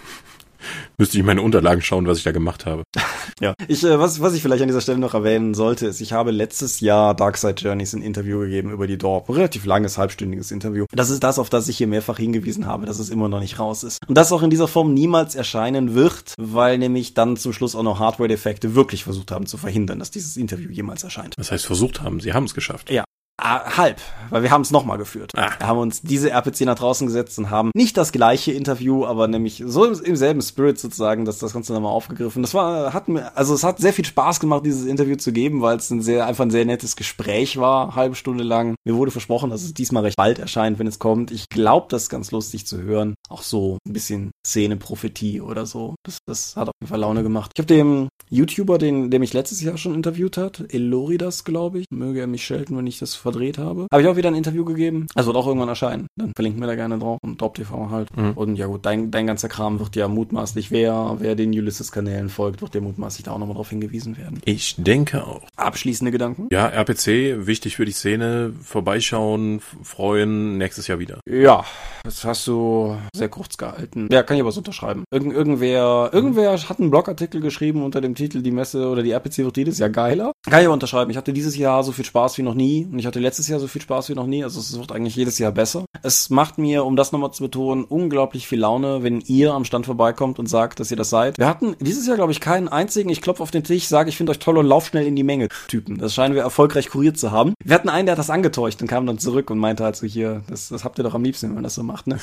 Müsste ich meine Unterlagen schauen, was ich da gemacht habe. ja, ich, äh, was, was ich vielleicht an dieser Stelle noch erwähnen sollte, ist, ich habe letztes Jahr Darkside Journeys ein Interview gegeben über die Dorp. Ein relativ langes, halbstündiges Interview. Das ist das, auf das ich hier mehrfach hingewiesen habe, dass es immer noch nicht raus ist. Und das auch in dieser Form niemals erscheinen wird, weil nämlich dann zum Schluss auch noch Hardware-Defekte wirklich versucht haben zu verhindern, dass dieses Interview jemals erscheint. Das heißt, versucht haben, sie haben es geschafft. Ja, Ah, halb, weil wir haben es nochmal geführt. Ah. Wir haben uns diese RPC nach draußen gesetzt und haben nicht das gleiche Interview, aber nämlich so im, im selben Spirit sozusagen, dass das Ganze nochmal aufgegriffen. Das war, hat mir, also es hat sehr viel Spaß gemacht, dieses Interview zu geben, weil es ein sehr, einfach ein sehr nettes Gespräch war, halbe Stunde lang. Mir wurde versprochen, dass es diesmal recht bald erscheint, wenn es kommt. Ich glaube, das ist ganz lustig zu hören. Auch so ein bisschen Szene-Prophetie oder so. Das, das hat auf jeden Fall Laune gemacht. Ich habe dem YouTuber, den, der mich letztes Jahr schon interviewt hat, Eloridas, glaube ich, möge er mich schelten, wenn ich das verdreht habe. Habe ich auch wieder ein Interview gegeben. Das wird auch irgendwann erscheinen. Dann verlinken wir da gerne drauf. Und Top TV halt. Mhm. Und ja gut, dein, dein ganzer Kram wird ja mutmaßlich, wer, wer den Ulysses-Kanälen folgt, wird dir mutmaßlich da auch nochmal drauf hingewiesen werden. Ich denke auch. Abschließende Gedanken? Ja, RPC, wichtig für die Szene. Vorbeischauen, freuen, nächstes Jahr wieder. Ja, das hast du sehr kurz gehalten. Ja, kann ich aber so unterschreiben. Irgend, irgendwer, irgendwer hat einen Blogartikel geschrieben unter dem Titel Die Messe oder die RPC wird jedes Jahr geiler. Kann ich aber unterschreiben. Ich hatte dieses Jahr so viel Spaß wie noch nie und ich hatte letztes Jahr so viel Spaß wie noch nie. Also es wird eigentlich jedes Jahr besser. Es macht mir, um das nochmal zu betonen, unglaublich viel Laune, wenn ihr am Stand vorbeikommt und sagt, dass ihr das seid. Wir hatten dieses Jahr, glaube ich, keinen einzigen, ich klopfe auf den Tisch, sage, ich finde euch toll und lauf schnell in die Menge Typen. Das scheinen wir erfolgreich kuriert zu haben. Wir hatten einen, der hat das angetäuscht und kam dann zurück und meinte halt so hier, das, das habt ihr doch am liebsten, wenn man das so macht, ne?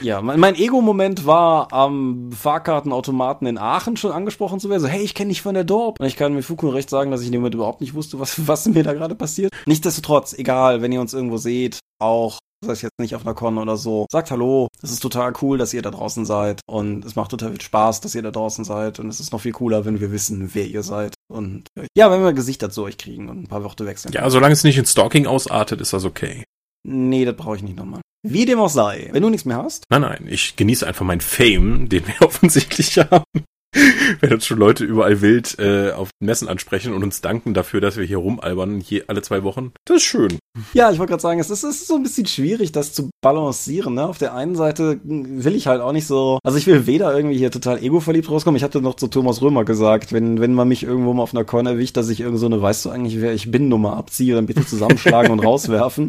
Ja, mein, mein Ego-Moment war am Fahrkartenautomaten in Aachen schon angesprochen zu werden. So, hey, ich kenne dich von der Dorp. Und ich kann mit Fug und Recht sagen, dass ich in dem Moment überhaupt nicht wusste, was, was mir da gerade passiert. Nichtsdestotrotz, egal, wenn ihr uns irgendwo seht, auch das heißt jetzt nicht auf einer Con oder so. Sagt Hallo. Es ist total cool, dass ihr da draußen seid. Und es macht total viel Spaß, dass ihr da draußen seid. Und es ist noch viel cooler, wenn wir wissen, wer ihr seid. Und ja, wenn wir Gesichter zu euch kriegen und ein paar Worte wechseln. Ja, solange es nicht in Stalking ausartet, ist das okay. Nee, das brauche ich nicht nochmal. Wie dem auch sei. Wenn du nichts mehr hast. Nein, nein, ich genieße einfach meinen Fame, den wir offensichtlich haben. Wenn uns schon Leute überall wild äh, auf Messen ansprechen und uns danken dafür, dass wir hier rumalbern, hier alle zwei Wochen. Das ist schön. Ja, ich wollte gerade sagen, es ist, es ist so ein bisschen schwierig, das zu balancieren. Ne? Auf der einen Seite will ich halt auch nicht so, also ich will weder irgendwie hier total ego-verliebt rauskommen. Ich hatte noch zu Thomas Römer gesagt, wenn, wenn man mich irgendwo mal auf einer Con erwischt, dass ich irgend so eine, weißt du eigentlich, wer ich bin, Nummer abziehe, dann bitte zusammenschlagen und rauswerfen.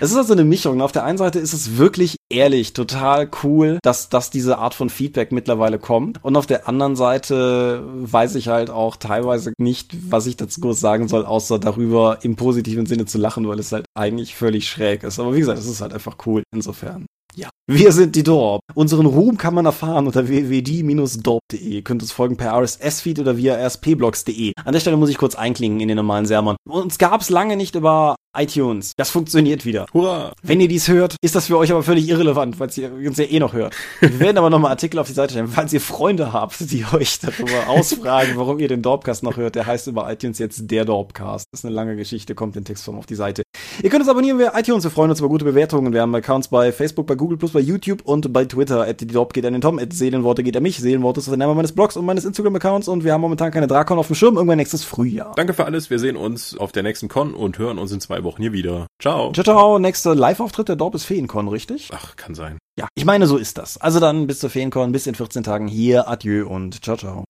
Es ist also eine Mischung. Auf der einen Seite ist es wirklich ehrlich, total cool, dass, dass diese Art von Feedback mittlerweile kommt. Und auf der anderen Seite weiß ich halt auch teilweise nicht, was ich dazu groß sagen soll, außer darüber im positiven Sinne zu lachen, weil es halt eigentlich völlig schräg ist. Aber wie gesagt, es ist halt einfach cool insofern. Ja. Wir sind die Dorp. Unseren Ruhm kann man erfahren unter www.die-dorp.de. Könnt uns folgen per RSS-Feed oder via rspblogs.de. An der Stelle muss ich kurz einklingen in den normalen Sermon. Uns gab's lange nicht über iTunes. Das funktioniert wieder. Hurra! Wenn ihr dies hört, ist das für euch aber völlig irrelevant, weil ihr uns ja eh noch hört. Wir werden aber nochmal Artikel auf die Seite stellen, falls ihr Freunde habt, die euch darüber ausfragen, warum ihr den Dorpcast noch hört. Der heißt über iTunes jetzt der Dorpcast. Das ist eine lange Geschichte, kommt in Textform auf die Seite. Ihr könnt uns abonnieren via iTunes. Wir freuen uns über gute Bewertungen. Wir haben Accounts bei Facebook, bei Google+, bei YouTube und bei Twitter. At die Dorp geht an den Tom, at Seelenworte geht an mich. Seelenworte ist der Name meines Blogs und meines Instagram-Accounts und wir haben momentan keine Drakon auf dem Schirm. Irgendwann nächstes Frühjahr. Danke für alles. Wir sehen uns auf der nächsten Con und hören uns in zwei Wochen hier wieder. Ciao. Ciao, ciao. Nächster Live-Auftritt der Dorp ist Feencon, richtig? Ach, kann sein. Ja, ich meine, so ist das. Also dann bis zur Feencon, bis in 14 Tagen hier. Adieu und ciao, ciao.